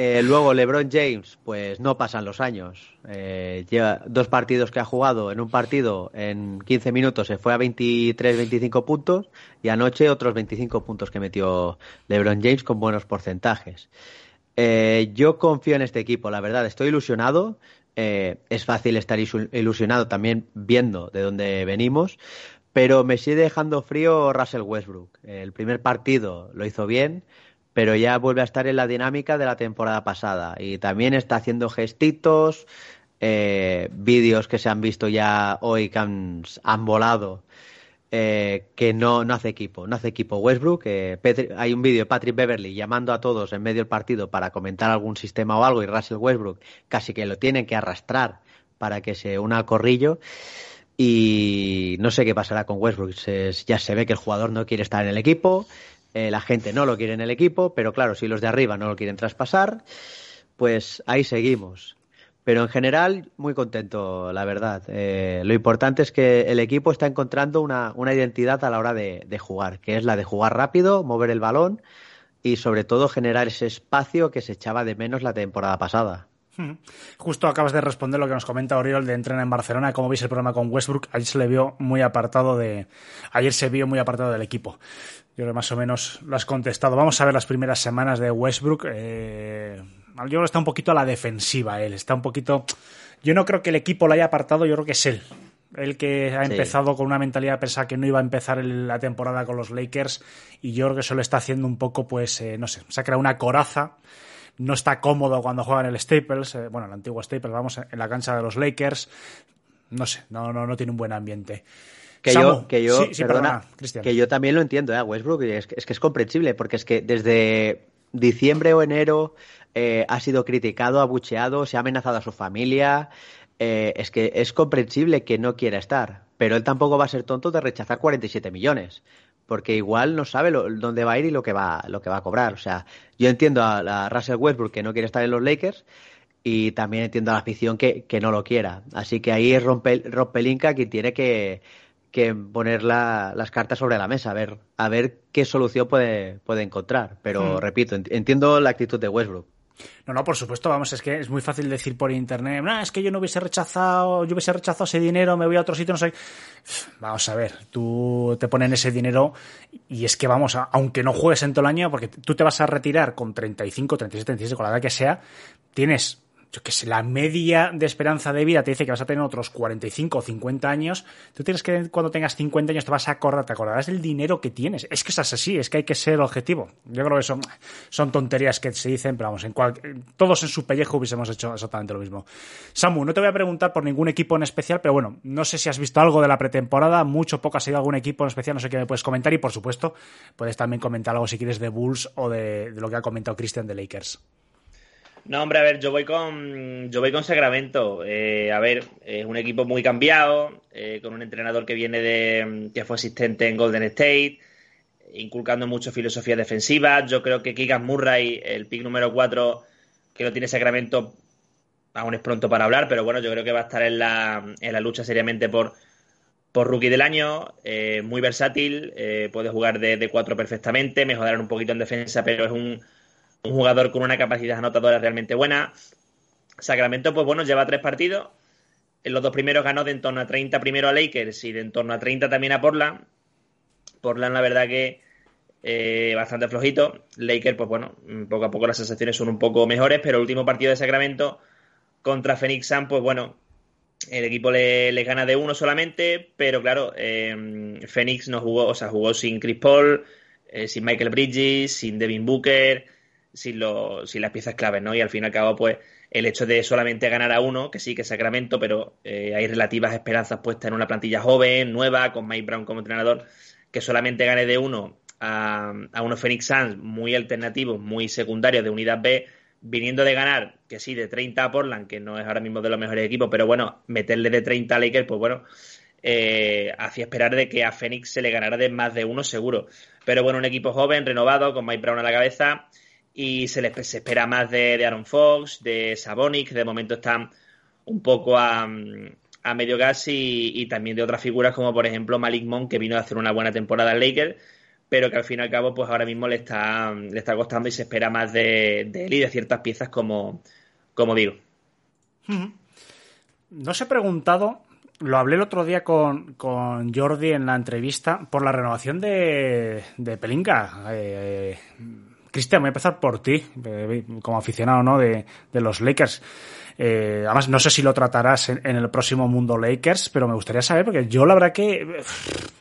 Eh, luego LeBron James, pues no pasan los años. Eh, lleva dos partidos que ha jugado. En un partido, en 15 minutos, se fue a 23-25 puntos. Y anoche otros 25 puntos que metió LeBron James con buenos porcentajes. Eh, yo confío en este equipo, la verdad. Estoy ilusionado. Es fácil estar ilusionado también viendo de dónde venimos. Pero me sigue dejando frío Russell Westbrook. El primer partido lo hizo bien, pero ya vuelve a estar en la dinámica de la temporada pasada. Y también está haciendo gestitos, eh, vídeos que se han visto ya hoy que han, volado, eh, que no, no hace equipo. No hace equipo Westbrook. eh, Petri- hay un vídeo de Patrick Beverly llamando a todos en medio del partido para comentar algún sistema o algo y Russell Westbrook casi que lo tienen que arrastrar para que se una al corrillo. Y no sé qué pasará con Westbrook. Ya se ve que el jugador no quiere estar en el equipo, eh, la gente no lo quiere en el equipo, pero claro, si los de arriba no lo quieren traspasar, pues ahí seguimos. Pero en general, muy contento, la verdad. Eh, lo importante es que el equipo está encontrando una, una identidad a la hora de, jugar, que es la de jugar rápido, mover el balón y sobre todo generar ese espacio que se echaba de menos la temporada pasada. Hmm. Justo acabas de responder lo que nos comenta Oriol de entrenar en Barcelona. Como veis el programa con Westbrook, ayer se le vio muy apartado de. Ayer se vio muy apartado del equipo. Yo creo que más o menos lo has contestado. Vamos a ver las primeras semanas de Westbrook. Eh, yo creo que está un poquito a la defensiva él. Está un poquito. Yo no creo que el equipo lo haya apartado, yo creo que es él. El que ha Sí. empezado con una mentalidad de pensar que no iba a empezar la temporada con los Lakers y yo creo que eso lo está haciendo un poco, pues, eh, no sé, se ha creado una coraza no está cómodo cuando juega en el Staples, eh, bueno, el antiguo Staples, vamos, en la cancha de los Lakers. No sé, no, no, no tiene un buen ambiente. Que Samu, yo, que yo, sí, sí, perdona, que yo también lo entiendo, ¿eh? Westbrook, es, que- es que es comprensible, porque es que desde diciembre o enero eh, ha sido criticado, abucheado, se ha amenazado a su familia. eh, es que es comprensible que no quiera estar, pero él tampoco va a ser tonto de rechazar 47 millones, porque igual no sabe lo- dónde va a ir y lo que va, lo que va a cobrar. O sea, yo entiendo a, a Russell Westbrook que no quiere estar en los Lakers, y también entiendo a la afición que, que no lo quiera. Así que ahí es Rompe- Rompelinka quien tiene que, que poner la- las cartas sobre la mesa, a ver, a ver qué solución puede, puede encontrar. Pero Hmm. repito, ent- entiendo la actitud de Westbrook. No, no, por supuesto, vamos, es que es muy fácil decir por internet, no, es que yo no hubiese rechazado, yo hubiese rechazado ese dinero, me voy a otro sitio, no sé. Vamos a ver, tú te ponen ese dinero y es que vamos, a- aunque no juegues en todo el año, porque tú te vas a retirar con 35, 37, 36, con la edad que sea, tienes, yo qué sé, la media de esperanza de vida te dice que vas a tener otros 45 o 50 años, tú tienes que cuando tengas 50 años te vas a acordar, te acordarás del dinero que tienes. Es que es así, es que hay que ser objetivo. Yo creo que son, son tonterías que se dicen, pero vamos, todos en su pellejo hubiésemos hecho exactamente lo mismo. Samu, no te voy a preguntar por ningún equipo en especial, pero bueno, no sé si has visto algo de la pretemporada, mucho, poco, has ido a algún equipo en especial, no sé qué me puedes comentar y por supuesto puedes también comentar algo si quieres de Bulls o de, de lo que ha comentado Christian de Lakers. No, hombre, a ver, yo voy con, yo voy con Sacramento. Eh, a ver, es un equipo muy cambiado, eh, con un entrenador que viene de, que fue asistente en Golden State. inculcando mucho filosofía defensiva. Yo creo que Keegan Murray, el pick número 4, que lo tiene Sacramento, aún es pronto para hablar, pero bueno, yo creo que va a estar en la, en la lucha seriamente por, por rookie del año, eh, muy versátil, eh, puede jugar de, cuatro perfectamente, mejorar un poquito en defensa, pero es un, un, jugador con una capacidad anotadora realmente buena. Sacramento, pues bueno, lleva tres partidos. En los dos primeros ganó de en torno a 30 primero a Lakers y de en torno a 30 también a Portland. Portland, la verdad que eh, bastante flojito. Lakers, pues bueno, poco a poco las sensaciones son un poco mejores, pero el último partido de Sacramento contra Phoenix Sun, pues bueno, el equipo le, gana de uno solamente, pero claro, eh, Phoenix no jugó, o sea, jugó sin Chris Paul, eh, sin Michael Bridges, sin Devin Booker, sin, lo, sin las piezas claves, ¿no? Y al fin y al cabo, pues, el hecho de solamente ganar a uno, que sí, que es Sacramento, pero eh, hay relativas esperanzas puestas en una plantilla joven, nueva, con Mike Brown como entrenador, que solamente gane de uno a, a unos Phoenix Suns muy alternativos, muy secundarios de unidad B, viniendo de ganar, que sí, de 30 a Portland, que no es ahora mismo de los mejores equipos, pero bueno, meterle de 30 a Lakers, pues bueno, eh, hacía esperar de que a Phoenix se le ganara de más de uno seguro. Pero bueno, un equipo joven, renovado, con Mike Brown a la cabeza, y se les se espera más de, de Aaron Fox, de Sabonis, que de momento están un poco a, a medio gas, y, y, también de otras figuras como por ejemplo Malik Monk, que vino a hacer una buena temporada en Lakers pero que al fin y al cabo, pues ahora mismo le está, le está costando y se espera más de, de él y de ciertas piezas como, como digo. No os he preguntado, lo hablé el otro día con, con Jordi en la entrevista, por la renovación de, de Pelinka. Eh, Cristian, voy a empezar por ti, eh, como aficionado ¿no? de, de los Lakers. Eh, además, no sé si lo tratarás en, en, el próximo Mundo Lakers, pero me gustaría saber, porque yo la verdad que,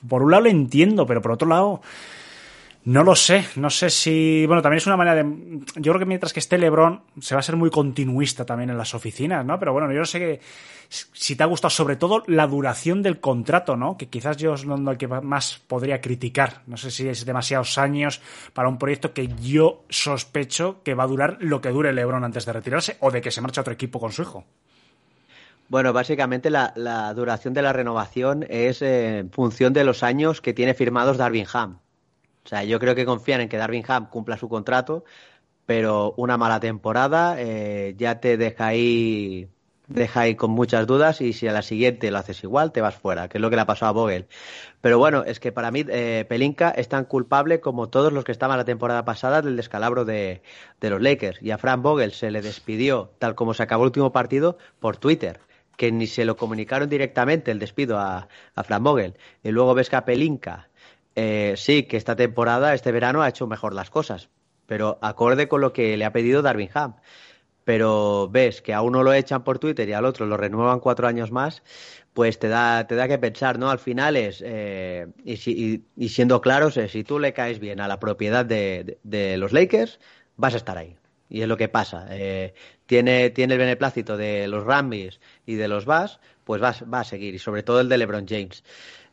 por un lado lo entiendo, pero por otro lado, no lo sé, no sé si. Bueno, también es una manera de. Yo creo que mientras que esté LeBron, se va a ser muy continuista también en las oficinas, ¿no? Pero bueno, yo no sé que, si te ha gustado, sobre todo la duración del contrato, ¿no? Que quizás yo es lo que más podría criticar. No sé si es demasiados años para un proyecto que yo sospecho que va a durar lo que dure LeBron antes de retirarse o de que se marche a otro equipo con su hijo. Bueno, básicamente la, duración de la renovación es eh, en función de los años que tiene firmados Darvin Ham. O sea, yo creo que confían en que Darvin Ham cumpla su contrato, pero una mala temporada eh, ya te deja ahí, deja ahí con muchas dudas y si a la siguiente lo haces igual, te vas fuera, que es lo que le ha pasado a Vogel. Pero bueno, es que para mí eh, Pelinka es tan culpable como todos los que estaban la temporada pasada del descalabro de, de los Lakers. Y a Frank Vogel se le despidió, tal como se acabó el último partido, por Twitter que ni se lo comunicaron directamente el despido a, a Fran Vogel. Y luego ves que a Pelinka eh, sí, que esta temporada, este verano, ha hecho mejor las cosas, pero acorde con lo que le ha pedido Darwin Ham. Pero ves que a uno lo echan por Twitter y al otro lo renuevan cuatro años más, pues te da, te da que pensar, ¿no? Al final es, eh, y, si, y, y, siendo claros, es, si tú le caes bien a la propiedad de, de, de, los Lakers, vas a estar ahí. Y es lo que pasa. Eh, tiene, tiene el beneplácito de los Rambis y de los Bass, pues va a seguir, y sobre todo el de LeBron James.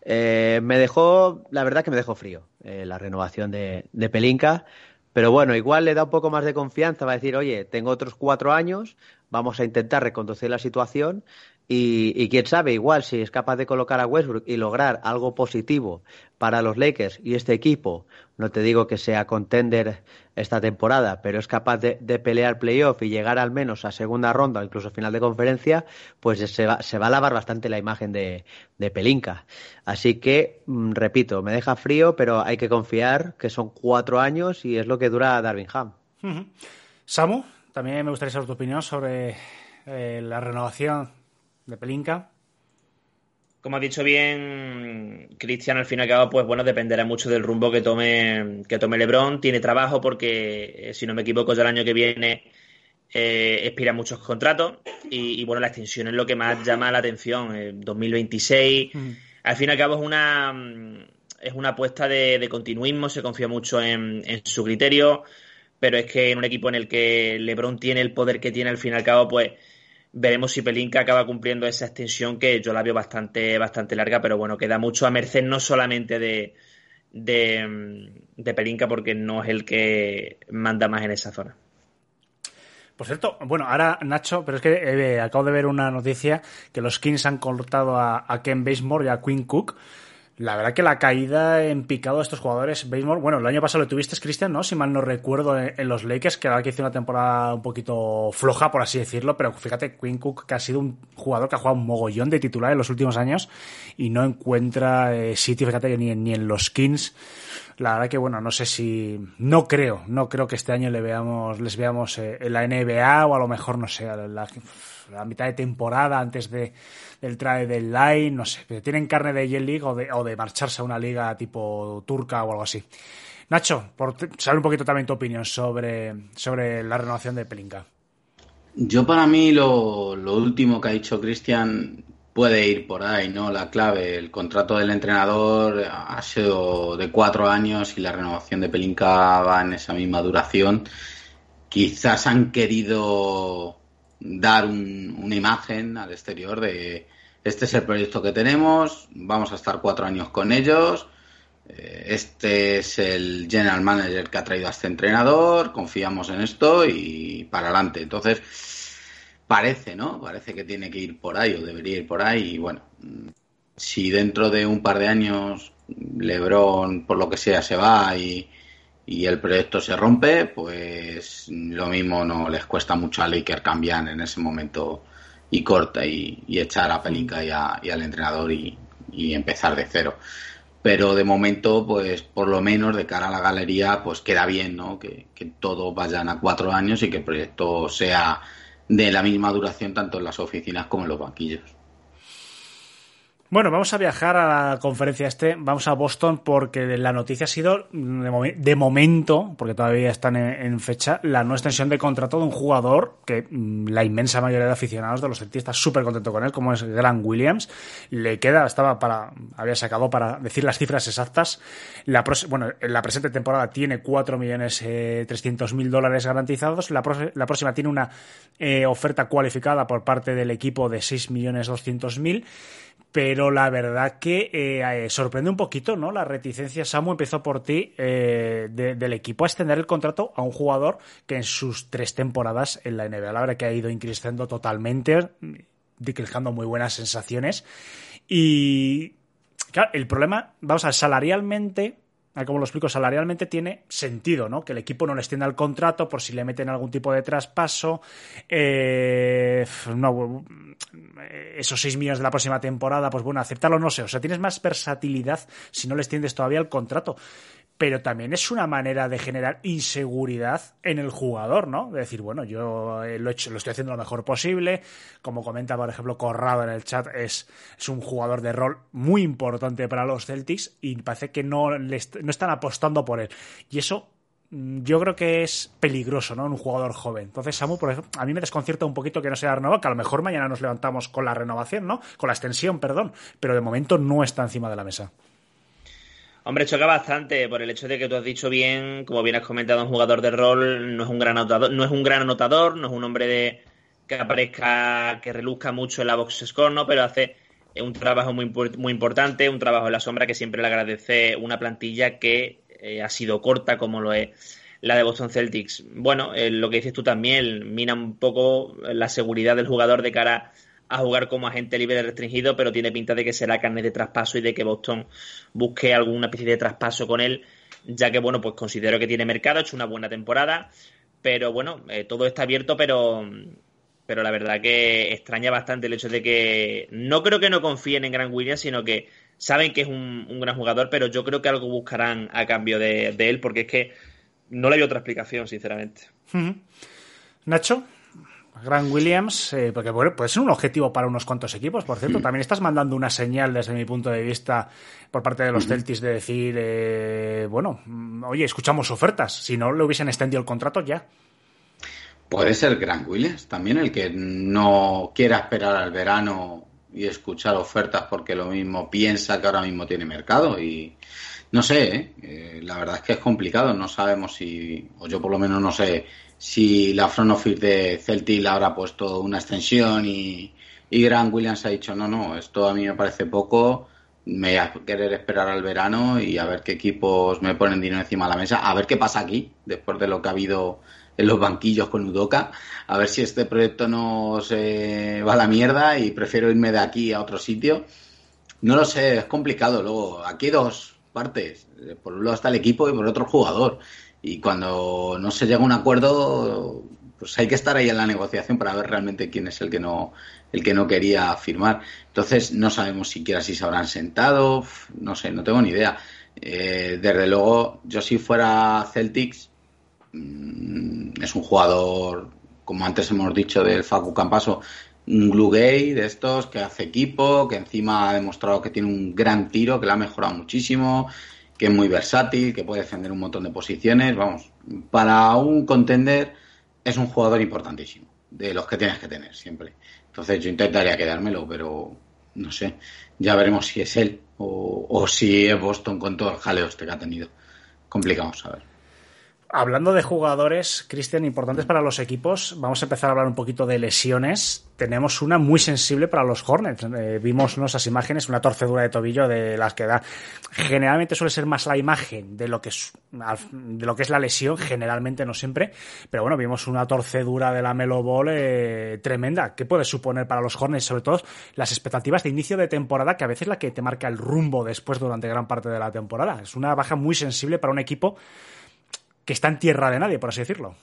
Eh, me dejó, la verdad que me dejó frío eh, la renovación de, de, pero bueno, igual le da un poco más de confianza, va a decir, oye, tengo otros cuatro años, vamos a intentar reconducir la situación y, y, quién sabe, igual si es capaz de colocar a Westbrook y lograr algo positivo para los Lakers y este equipo, no te digo que sea contender esta temporada, pero es capaz de, de pelear playoff y llegar al menos a segunda ronda incluso final de conferencia, pues se va, se va a lavar bastante la imagen de, de Pelinka. Así que, mmm, repito, me deja frío, pero hay que confiar que son cuatro años y es lo que dura Darwin Ham. Samu, también me gustaría saber tu opinión sobre eh, la renovación de Pelinka. Como ha dicho bien Cristian, al fin y al cabo, pues bueno, dependerá mucho del rumbo que tome, que tome Lebron. Tiene trabajo porque, si no me equivoco, ya el año que viene eh, expira muchos contratos y, y, bueno, la extensión es lo que más llama la atención. Eh, 2026, mm. al fin y al cabo, es una, es una apuesta de, de continuismo, se confía mucho en, en, su criterio, pero es que en un equipo en el que Lebron tiene el poder que tiene, al fin y al cabo, pues veremos si Pelinka acaba cumpliendo esa extensión que yo la veo bastante, bastante larga, pero bueno, queda mucho a merced no solamente de, de, Pelinka porque no es el que manda más en esa zona. Por cierto, bueno, ahora Nacho, pero es que eh, acabo de ver una noticia que los Kings han cortado a, a Ken Basemore y a Quinn Cook. La verdad que la caída en picado de estos jugadores, Basemore, bueno, el año pasado lo tuviste, Cristian, ¿no? Si mal no recuerdo, en, los Lakers, que la verdad que hizo una temporada un poquito floja, por así decirlo, pero fíjate, Quinn Cook, que ha sido un jugador que ha jugado un mogollón de titular en los últimos años y no encuentra eh, sitio, fíjate, ni, ni en los Kings. La verdad que, bueno, no sé si... No creo, no creo que este año le veamos, les veamos eh, en la NBA o a lo mejor, no sé, la mitad de temporada antes de, del trade del line, no sé, tienen carne de Yen League o de, o de marcharse a una liga tipo turca o algo así. Nacho, por un poquito también tu opinión sobre, sobre la renovación de Pelinka. Yo para mí lo, lo último que ha dicho Cristian puede ir por ahí, ¿no? La clave, el contrato del entrenador ha sido de cuatro años y la renovación de Pelinka va en esa misma duración. Quizás han querido dar un, una imagen al exterior de este es el proyecto que tenemos, vamos a estar cuatro años con ellos, eh, este es el general manager que ha traído a este entrenador, confiamos en esto y para adelante. Entonces, parece, ¿no? Parece que tiene que ir por ahí o debería ir por ahí y bueno, si dentro de un par de años Lebron, por lo que sea, se va y, y el proyecto se rompe, pues lo mismo no les cuesta mucho a Laker cambiar en ese momento y corta y, y echar a Pelinka y, a, y al entrenador y, y, empezar de cero. Pero de momento, pues por lo menos de cara a la galería, pues queda bien, ¿no? Que, que todos vayan a cuatro años y que el proyecto sea de la misma duración tanto en las oficinas como en los banquillos. Bueno, vamos a viajar a la conferencia este, vamos a Boston porque la noticia ha sido de, mom de momento, porque todavía están en, fecha, la no extensión de contrato de un jugador que mm, la inmensa mayoría de aficionados de los Celtics está súper contento con él, como es Grant Williams. Le queda, estaba para, había sacado para decir las cifras exactas. La bueno, en la presente temporada tiene 4 millones eh, 300 mil dólares garantizados. La, la, próxima tiene una eh, oferta cualificada por parte del equipo de 6 millones 200 mil pero la verdad que eh, sorprende un poquito, ¿no? La reticencia, Samu, empezó por ti eh, de, del equipo a extender el contrato a un jugador que en sus tres temporadas en la NBA, la verdad que ha ido increciendo totalmente, dejando muy buenas sensaciones. Y, claro, el problema, vamos a ver, salarialmente, como lo explico, salarialmente tiene sentido, ¿no? Que el equipo no le extienda el contrato por si le meten algún tipo de traspaso. Eh, no, esos 6 millones de la próxima temporada, pues bueno, aceptarlo no sé. O sea, tienes más versatilidad si no le extiendes todavía el contrato. Pero también es una manera de generar inseguridad en el jugador, ¿no? De decir, bueno, yo hecho, lo estoy haciendo lo mejor posible. Como comenta, por ejemplo, Corrado en el chat, es, un jugador de rol muy importante para los Celtics y parece que no, le no están apostando por él. Y eso yo creo que es peligroso, ¿no? En un jugador joven. Entonces, Samu, por ejemplo, a mí me desconcierta un poquito que no sea renovado, que a lo mejor mañana nos levantamos con la renovación, ¿no? Con la extensión, perdón. Pero de momento no está encima de la mesa. Hombre, choca bastante por el hecho de que tú has dicho bien, como bien has comentado, un jugador de rol no es un gran anotador, no es un gran anotador, no es un hombre de que aparezca, que reluzca mucho en la box score, ¿no? Pero hace un trabajo muy, muy importante, un trabajo en la sombra que siempre le agradece una plantilla que eh, ha sido corta como lo es la de Boston Celtics. Bueno, eh, lo que dices tú también mina un poco la seguridad del jugador de cara a jugar como agente libre restringido, pero tiene pinta de que será carne de traspaso y de que Boston busque alguna especie de traspaso con él, ya que, bueno, pues considero que tiene mercado, ha hecho una buena temporada, pero bueno, eh, todo está abierto, pero, pero la verdad que extraña bastante el hecho de que no creo que no confíen en Grant Williams, sino que saben que es un, gran jugador, pero yo creo que algo buscarán a cambio de, de él, porque es que no le hay otra explicación, sinceramente. Nacho, Grant Williams, eh, porque bueno, puede ser un objetivo para unos cuantos equipos, por cierto. [clears throat] También estás mandando una señal desde mi punto de vista por parte de los Celtics de decir, eh, bueno, oye, escuchamos ofertas. Si no le hubiesen extendido el contrato ya. Puede ser Grant Williams también el que no quiera esperar al verano y escuchar ofertas porque lo mismo piensa que ahora mismo tiene mercado y no sé, ¿eh? Eh, la verdad es que es complicado, no sabemos si, o yo por lo menos no sé si la front office de Celtic le habrá puesto una extensión y, y Grant Williams ha dicho no, no, esto a mí me parece poco, me voy a querer esperar al verano y a ver qué equipos me ponen dinero encima de la mesa, a ver qué pasa aquí después de lo que ha habido en los banquillos con Udoca, a ver si este proyecto no se va a la mierda y prefiero irme de aquí a otro sitio. No lo sé, es complicado. Luego, aquí hay dos partes. Por un lado está el equipo y por otro el jugador. Y cuando no se llega a un acuerdo, pues hay que estar ahí en la negociación para ver realmente quién es el que no, el que no quería firmar. Entonces, no sabemos siquiera si se habrán sentado, no sé, no tengo ni idea. Eh, desde luego, yo si fuera Celtics, mm, es un jugador, como antes hemos dicho del Facu Campaso, un glue gay de estos que hace equipo, que encima ha demostrado que tiene un gran tiro, que le ha mejorado muchísimo, que es muy versátil, que puede defender un montón de posiciones. Vamos, para un contender es un jugador importantísimo, de los que tienes que tener siempre. Entonces yo intentaría quedármelo, pero no sé, ya veremos si es él o, o si es Boston con todo el jaleo este que ha tenido. Complicado saber. Hablando de jugadores, Cristian, importantes para los equipos, vamos a empezar a hablar un poquito de lesiones. Tenemos una muy sensible para los Hornets. Eh, vimos esas imágenes, una torcedura de tobillo de las que da. Generalmente suele ser más la imagen de lo que es, de lo que es la lesión, generalmente no siempre. Pero bueno, vimos una torcedura de la Melo eh, tremenda. ¿Qué puede suponer para los Hornets? Sobre todo las expectativas de inicio de temporada, que a veces es la que te marca el rumbo después durante gran parte de la temporada. Es una baja muy sensible para un equipo que está en tierra de nadie, por así decirlo.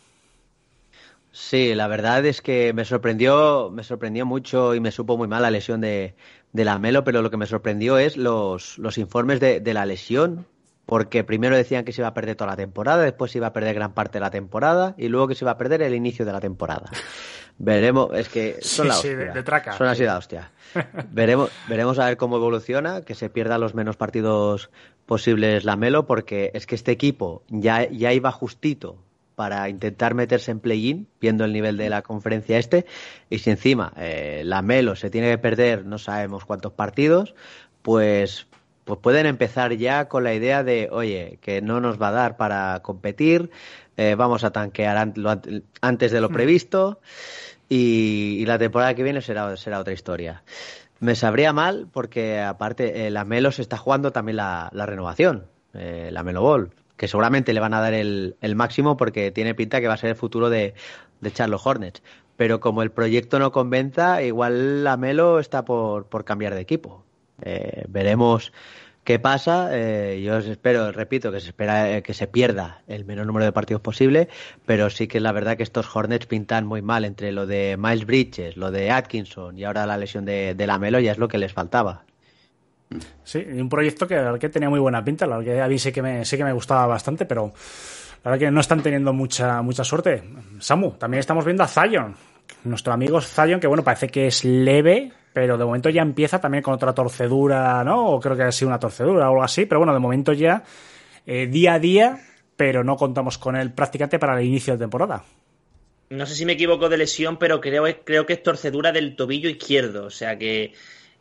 Sí, la verdad es que me sorprendió, me sorprendió mucho y me supo muy mal la lesión de, de la Melo, pero lo que me sorprendió es los, los informes de, de, la lesión, porque primero decían que se iba a perder toda la temporada, después se iba a perder gran parte de la temporada y luego que se iba a perder el inicio de la temporada. [laughs] Veremos, es que son sí, la sí, hostia. de, de traca. Son así la hostia. [laughs] veremos, veremos a ver cómo evoluciona, que se pierda los menos partidos posibles la Melo, porque es que este equipo ya, ya iba justito para intentar meterse en play-in, viendo el nivel de la conferencia este, y si encima eh, la Melo se tiene que perder no sabemos cuántos partidos, pues, pues pueden empezar ya con la idea de, oye, que no nos va a dar para competir, eh, vamos a tanquear antes de lo previsto, y, y, la temporada que viene será, será otra historia. Me sabría mal porque aparte eh, la Melo se está jugando también la, la renovación, eh, la Melo Ball, que seguramente le van a dar el, máximo porque tiene pinta que va a ser el futuro de, de Charlotte Hornets. Pero como el proyecto no convenza, igual la Melo está por, por cambiar de equipo. Eh, veremos qué pasa. Eh, yo espero, repito, que se espera eh, que se pierda el menor número de partidos posible, pero sí que la verdad que estos Hornets pintan muy mal entre lo de Miles Bridges, lo de Atkinson y ahora la lesión de, de la Melo ya es lo que les faltaba. Sí, un proyecto que, que tenía muy buena pinta, la que a mí sí que me, sí que me gustaba bastante, pero la verdad que no están teniendo mucha, mucha suerte. Samu, también estamos viendo a Zion, nuestro amigo Zion, que bueno, parece que es leve, pero de momento ya empieza también con otra torcedura, ¿no? O creo que ha sido una torcedura o algo así, pero bueno, de momento ya eh, día a día, pero no contamos con él prácticamente para el inicio de temporada. No sé si me equivoco de lesión, pero creo, creo que es torcedura del tobillo izquierdo, o sea que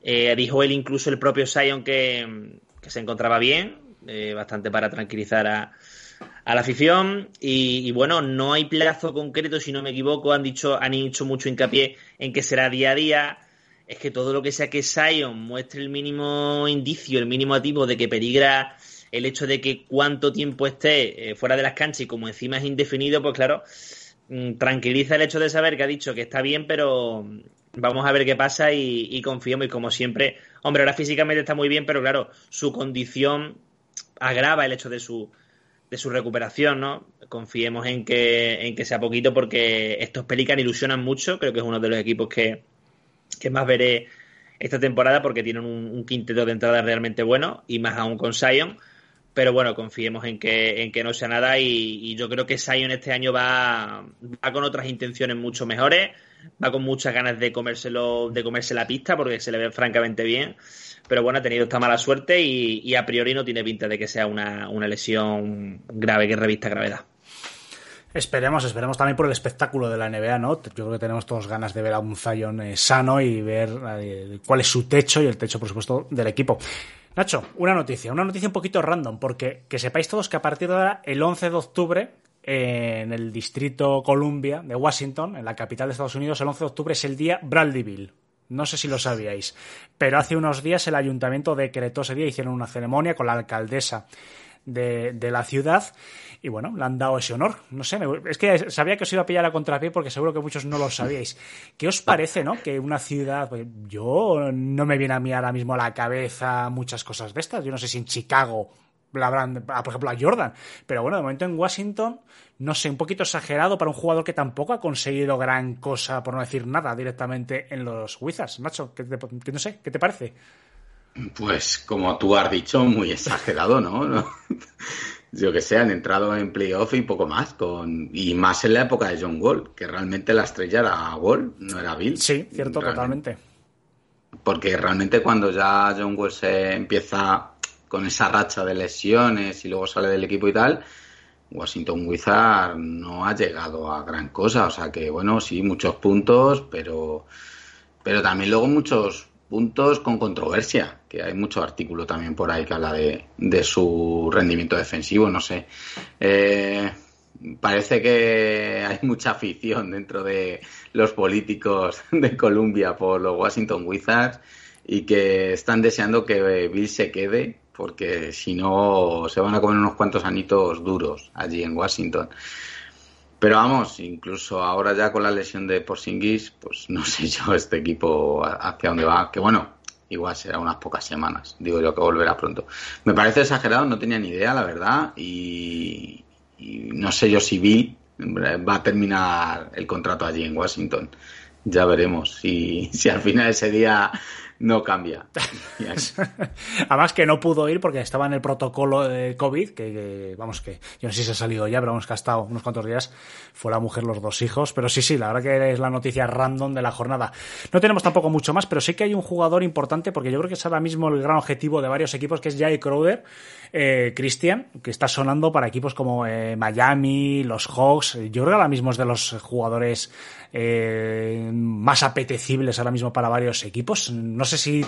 eh, dijo él incluso el propio Zion que, se encontraba bien, eh, bastante para tranquilizar a, a la afición y, y, bueno, no hay plazo concreto, si no me equivoco, han dicho, han hecho mucho hincapié en que será día a día. Es que todo lo que sea que Zion muestre el mínimo indicio, el mínimo activo de que peligra el hecho de que cuánto tiempo esté eh, fuera de las canchas y como encima es indefinido, pues claro, mmm, tranquiliza el hecho de saber que ha dicho que está bien, pero vamos a ver qué pasa y, y confiamos y como siempre, hombre, ahora físicamente está muy bien, pero claro, su condición agrava el hecho de su de su recuperación, ¿no? Confiemos en que, en que sea poquito porque estos Pelican ilusionan mucho, creo que es uno de los equipos que, que más veré esta temporada porque tienen un, quinteto de entrada realmente bueno y más aún con Zion. Pero bueno, confiemos en que, en que no sea nada y, yo creo que Zion este año va, va, con otras intenciones mucho mejores, va con muchas ganas de comérselo, de comerse la pista porque se le ve francamente bien pero bueno, ha tenido esta mala suerte y, y, a priori no tiene pinta de que sea una, una lesión grave que revista gravedad. Esperemos, esperemos también por el espectáculo de la NBA, ¿no? Yo creo que tenemos todos ganas de ver a un Zion eh, sano y ver eh, cuál es su techo y el techo, por supuesto, del equipo. Nacho, una noticia, una noticia un poquito random, porque que sepáis todos que a partir de ahora, el 11 de octubre, en el distrito Columbia de Washington, en la capital de Estados Unidos, el 11 de octubre es el día Bradleyville, no sé si lo sabíais, pero hace unos días el ayuntamiento decretó ese día, hicieron una ceremonia con la alcaldesa de, la ciudad. Y bueno, le han dado ese honor. No sé, me- es que sabía que os iba a pillar a contrapié porque seguro que muchos no lo sabíais. ¿Qué os parece, no? Que una ciudad, pues, yo no me viene a mí ahora mismo a la cabeza muchas cosas de estas. Yo no sé si en Chicago la habrán, ah, por ejemplo, a Jordan. Pero bueno, de momento en Washington, no sé, un poquito exagerado para un jugador que tampoco ha conseguido gran cosa, por no decir nada, directamente en los Wizards. Nacho, ¿qué te, que no sé, ¿qué te parece? Pues como tú has dicho, muy exagerado, ¿no? [laughs] Yo que sé, han entrado en playoff y poco más, con y más en la época de John Wall, que realmente la estrella era Wall, no era Bill. Sí, cierto, Realmente. totalmente. Porque realmente cuando ya John Wall se empieza con esa racha de lesiones y luego sale del equipo y tal, Washington Wizard no ha llegado a gran cosa. O sea que, bueno, sí, muchos puntos, pero, pero también luego muchos puntos con controversia, que hay mucho artículo también por ahí que habla de, de su rendimiento defensivo, no sé. Eh, parece que hay mucha afición dentro de los políticos de Columbia por los Washington Wizards y que están deseando que Bill se quede porque si no se van a comer unos cuantos anitos duros allí en Washington. Pero vamos, incluso ahora ya con la lesión de Porzingis, pues [laughs] no sé yo este equipo hacia dónde va, que bueno, igual será unas pocas semanas, digo yo que volverá pronto. Me parece exagerado, no tenía ni idea, la verdad, y, no sé yo si Bill va a terminar el contrato allí en Washington. Ya veremos si, [laughs] si al final ese día no cambia. [laughs] Además que no pudo ir porque estaba en el protocolo de COVID, que, que, vamos que yo no sé si se ha salido ya, pero vamos que ha estado unos cuantos días. Fue la mujer los dos hijos, pero sí, sí, la verdad que es la noticia random de la jornada. No tenemos tampoco mucho más, pero sí que hay un jugador importante porque yo creo que es ahora mismo el gran objetivo de varios equipos, que es Jay Crowder, eh, Christian, que está sonando para equipos como eh, Miami, los Hawks. Yo creo que ahora mismo es de los jugadores eh, más apetecibles ahora mismo para varios equipos. No sé si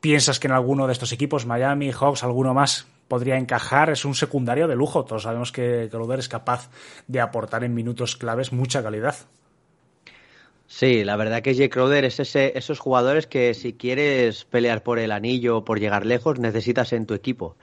piensas que en alguno de estos equipos, Miami, Hawks, alguno más, podría encajar. Es un secundario de lujo. Todos sabemos que Crowder es capaz de aportar en minutos claves mucha calidad. Sí, la verdad que Jay Crowder es ese, esos jugadores que si quieres pelear por el anillo o por llegar lejos, necesitas en tu equipo.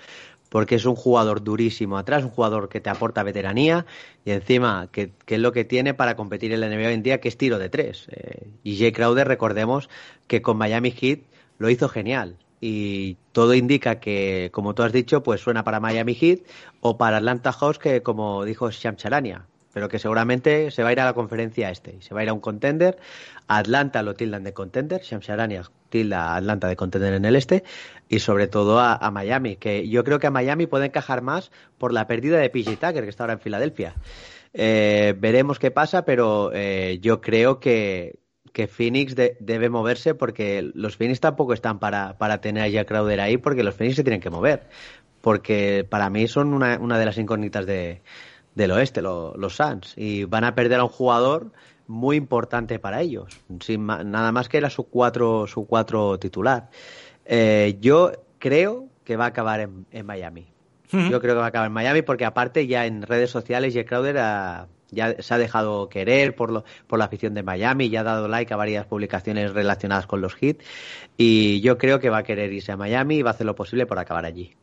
Porque es un jugador durísimo atrás, un jugador que te aporta veteranía y encima que, es lo que tiene para competir en la NBA hoy en día, que es tiro de tres. Eh, y Jay Crowder, recordemos que con Miami Heat lo hizo genial. Y todo indica que, como tú has dicho, pues suena para Miami Heat o para Atlanta Hawks, que como dijo Sham Charania, pero que seguramente se va a ir a la conferencia este, se va a ir a un contender, Atlanta lo tildan de contender, Shamsharania tilda a Atlanta de contender en el este, y sobre todo a, a, Miami, que yo creo que a Miami puede encajar más por la pérdida de PJ Tucker, que está ahora en Filadelfia. Eh, veremos qué pasa, pero eh, yo creo que, que Phoenix de, debe moverse porque los Phoenix tampoco están para, para tener a Jack Crowder ahí, porque los Phoenix se tienen que mover. Porque para mí son una, una de las incógnitas de, del oeste, lo, los Suns, y van a perder a un jugador muy importante para ellos, sin nada más que era su cuatro, su cuatro titular. Eh, yo creo que va a acabar en, en Miami. Uh -huh. Yo creo que va a acabar en Miami porque aparte ya en redes sociales Jack Crowder ha, ya se ha dejado querer por, lo, por la afición de Miami, ya ha dado like a varias publicaciones relacionadas con los hits y yo creo que va a querer irse a Miami y va a hacer lo posible por acabar allí.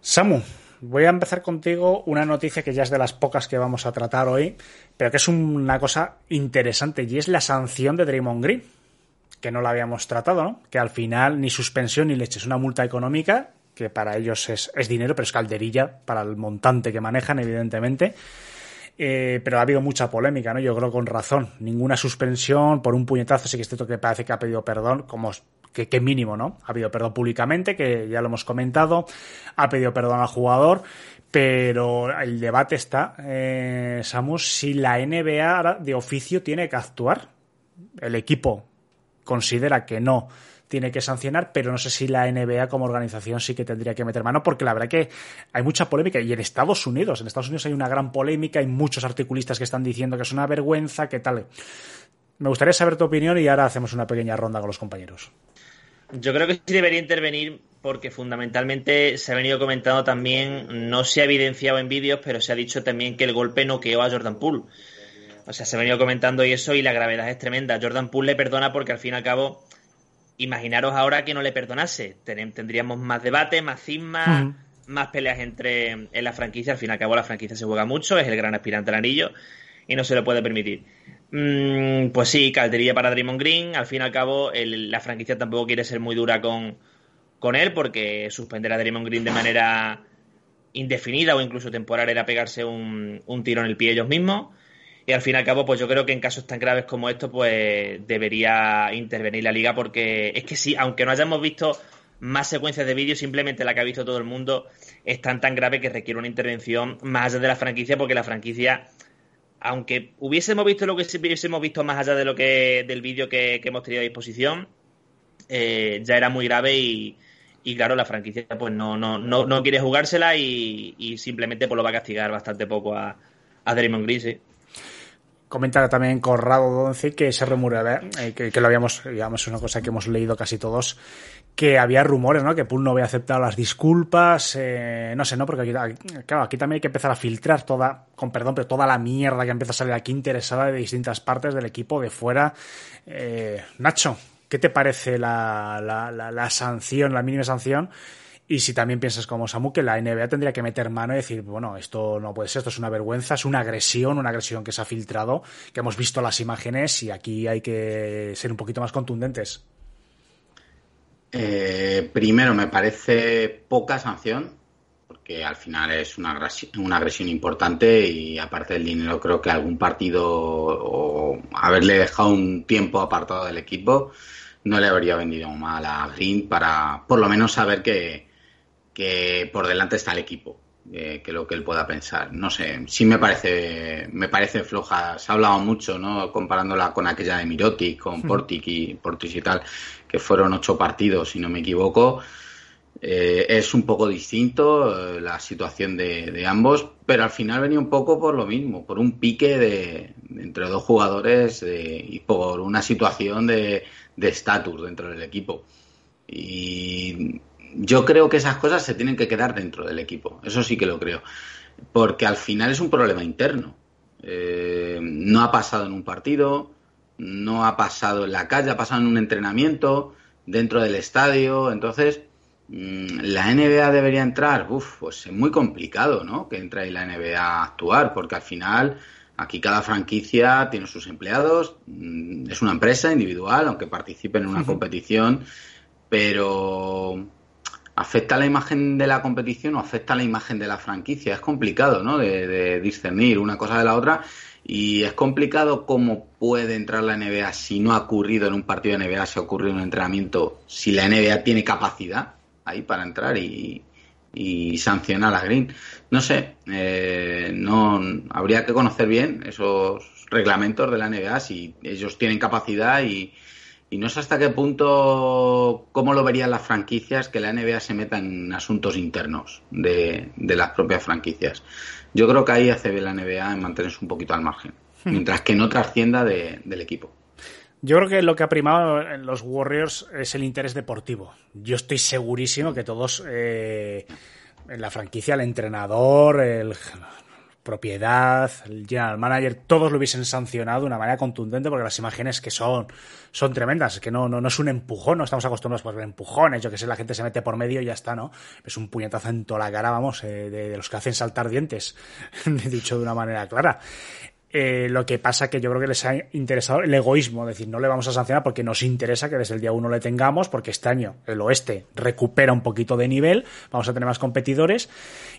Samu, voy a empezar contigo una noticia que ya es de las pocas que vamos a tratar hoy, pero que es una cosa interesante y es la sanción de Draymond Green, que no la habíamos tratado, ¿no? Que al final ni suspensión ni leche, es una multa económica que para ellos es, es dinero, pero es calderilla para el montante que manejan, evidentemente. Eh, pero ha habido mucha polémica, ¿no? Yo creo con razón. Ninguna suspensión por un puñetazo, sí que es cierto que parece que ha pedido perdón, como que, mínimo, ¿no? Ha pedido perdón públicamente, que ya lo hemos comentado, ha pedido perdón al jugador, pero el debate está, eh, Samus, si la NBA de oficio tiene que actuar. El equipo considera que no tiene que sancionar, pero no sé si la NBA como organización sí que tendría que meter mano, porque la verdad que hay mucha polémica. Y en Estados Unidos, en Estados Unidos hay una gran polémica, hay muchos articulistas que están diciendo que es una vergüenza, que tal. Me gustaría saber tu opinión y ahora hacemos una pequeña ronda con los compañeros. Yo creo que sí debería intervenir porque fundamentalmente se ha venido comentando también, no se ha evidenciado en vídeos, pero se ha dicho también que el golpe noqueó a Jordan Poole. O sea, se ha venido comentando y eso y la gravedad es tremenda. Jordan Poole le perdona porque al fin y al cabo imaginaros ahora que no le perdonase. Tendríamos más debate, más cisma, uh -huh. más peleas entre en la franquicia. Al fin y al cabo, la franquicia se juega mucho, es el gran aspirante al anillo y no se lo puede permitir. Mm, pues sí, caldería para Draymond Green. Al fin y al cabo, la franquicia tampoco quiere ser muy dura con, con él, porque suspender a Draymond Green de manera indefinida o incluso temporal era pegarse un, un tiro en el pie ellos mismos. Y al fin y al cabo, pues yo creo que en casos tan graves como estos, pues debería intervenir la liga, porque es que sí, aunque no hayamos visto más secuencias de vídeos, simplemente la que ha visto todo el mundo es tan tan grave que requiere una intervención más allá de la franquicia, porque la franquicia, aunque hubiésemos visto lo que hubiésemos visto más allá de lo que del vídeo que, hemos tenido a disposición, eh, ya era muy grave y, claro, la franquicia pues no, no, no, no quiere jugársela y, simplemente pues lo va a castigar bastante poco a, a Draymond Green, comenta también Corrado Donce que se rumorea, eh, que, lo habíamos, digamos, es una cosa que hemos leído casi todos, que había rumores, ¿no? Que Pool no había aceptado las disculpas, eh, no sé, ¿no? Porque aquí, claro, aquí también hay que empezar a filtrar toda, con perdón, pero toda la mierda que empieza a salir aquí interesada de distintas partes del equipo de fuera. Eh, Nacho, ¿qué te parece la, la, la sanción, la mínima sanción? Y si también piensas como Samu que la NBA tendría que meter mano y decir, bueno, esto no puede ser, esto es una vergüenza, es una agresión, una agresión que se ha filtrado, que hemos visto las imágenes y aquí hay que ser un poquito más contundentes. Eh, primero, me parece poca sanción, porque al final es una agresión, una agresión importante y aparte del dinero creo que algún partido o haberle dejado un tiempo apartado del equipo no le habría venido mal a Green para por lo menos saber que, que por delante está el equipo, eh, que lo que él pueda pensar. No sé, sí me parece, me parece floja. Se ha hablado mucho, ¿no? Comparándola con aquella de Miroti, con Portic y Portis y tal, que fueron ocho partidos, si no me equivoco. Eh, es un poco distinto eh, la situación de, ambos, pero al final venía un poco por lo mismo, por un pique de, entre dos jugadores y por una situación de estatus dentro del equipo. Y yo creo que esas cosas se tienen que quedar dentro del equipo. Eso sí que lo creo. Porque al final es un problema interno. Eh, no ha pasado en un partido, no ha pasado en la calle, ha pasado en un entrenamiento, dentro del estadio. Entonces, mm, la NBA debería entrar. Uf, pues es muy complicado, ¿no? Que entre ahí la NBA a actuar, porque al final aquí cada franquicia tiene sus empleados, mm, es una empresa individual, aunque participe en una competición, pero ¿Afecta la imagen de la competición o afecta la imagen de la franquicia? Es complicado, ¿no? De, discernir una cosa de la otra. Y es complicado cómo puede entrar la NBA si no ha ocurrido en un partido de NBA, si ha ocurrido en un entrenamiento, si la NBA tiene capacidad ahí para entrar y, sancionar a Green. No sé, eh, no habría que conocer bien esos reglamentos de la NBA, si ellos tienen capacidad y, y no sé hasta qué punto, cómo lo verían las franquicias que la NBA se meta en asuntos internos de, las propias franquicias. Yo creo que ahí hace bien la NBA en mantenerse un poquito al margen, hmm. mientras que no trascienda del equipo. Yo creo que lo que ha primado en los Warriors es el interés deportivo. Yo estoy segurísimo que todos eh, en la franquicia, el entrenador, el propiedad, el general manager, todos lo hubiesen sancionado de una manera contundente porque las imágenes que son, son tremendas, que no, no, no es un empujón, no estamos acostumbrados a ver empujones, yo que sé, la gente se mete por medio y ya está, ¿no? Es un puñetazo en toda la cara, vamos, eh, de, los que hacen saltar dientes, [laughs] dicho de una manera clara. Eh, lo que pasa que yo creo que les ha interesado el egoísmo, es decir, no le vamos a sancionar porque nos interesa que desde el día uno le tengamos, porque este año el oeste recupera un poquito de nivel, vamos a tener más competidores.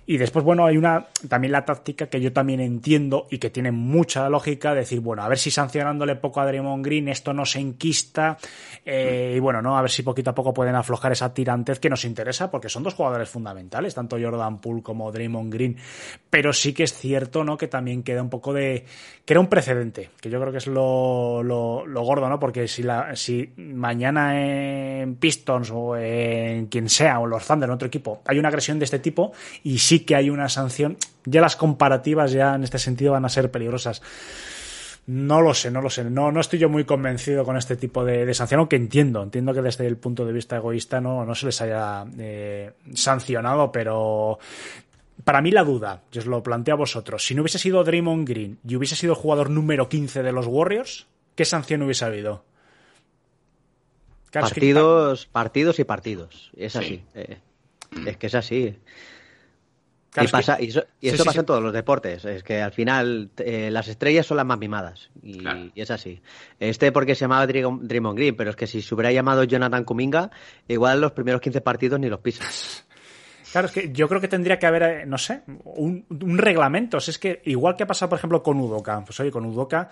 Y después, bueno, hay una también la táctica que yo también entiendo y que tiene mucha lógica, decir, bueno, a ver si sancionándole poco a Draymond Green esto no se enquista, eh, y bueno, ¿no? A ver si poquito a poco pueden aflojar esa tirantez que nos interesa, porque son dos jugadores fundamentales, tanto Jordan Poole como Draymond Green. Pero sí que es cierto, ¿no? Que también queda un poco de era un precedente, que yo creo que es lo, lo, gordo, ¿no? Porque si, la, si mañana en Pistons o en quien sea, o en los Thunder, en otro equipo, hay una agresión de este tipo y sí que hay una sanción, ya las comparativas ya en este sentido van a ser peligrosas. No lo sé, no lo sé. No, no estoy yo muy convencido con este tipo de, sanción, aunque entiendo, entiendo que desde el punto de vista egoísta no, no se les haya eh, sancionado, pero para mí la duda, yo os lo planteo a vosotros, si no hubiese sido Draymond Green y hubiese sido el jugador número 15 de los Warriors, ¿qué sanción hubiese habido? Partidos, partidos y partidos. Es así. Eh, es que es así. Y pasa, y eso, y Sí, eso sí, pasa sí. en todos los deportes. Es que al final eh, las estrellas son las más mimadas. Y, Claro. y es así. Este porque se llamaba Draymond Draymond Green, pero es que si se hubiera llamado Jonathan Kuminga, igual los primeros 15 partidos ni los pisas. [laughs] Claro, es que yo creo que tendría que haber, eh, no sé, un, reglamento. O sea, es que igual que ha pasado, por ejemplo, con Udoka. Pues oye, con Udoka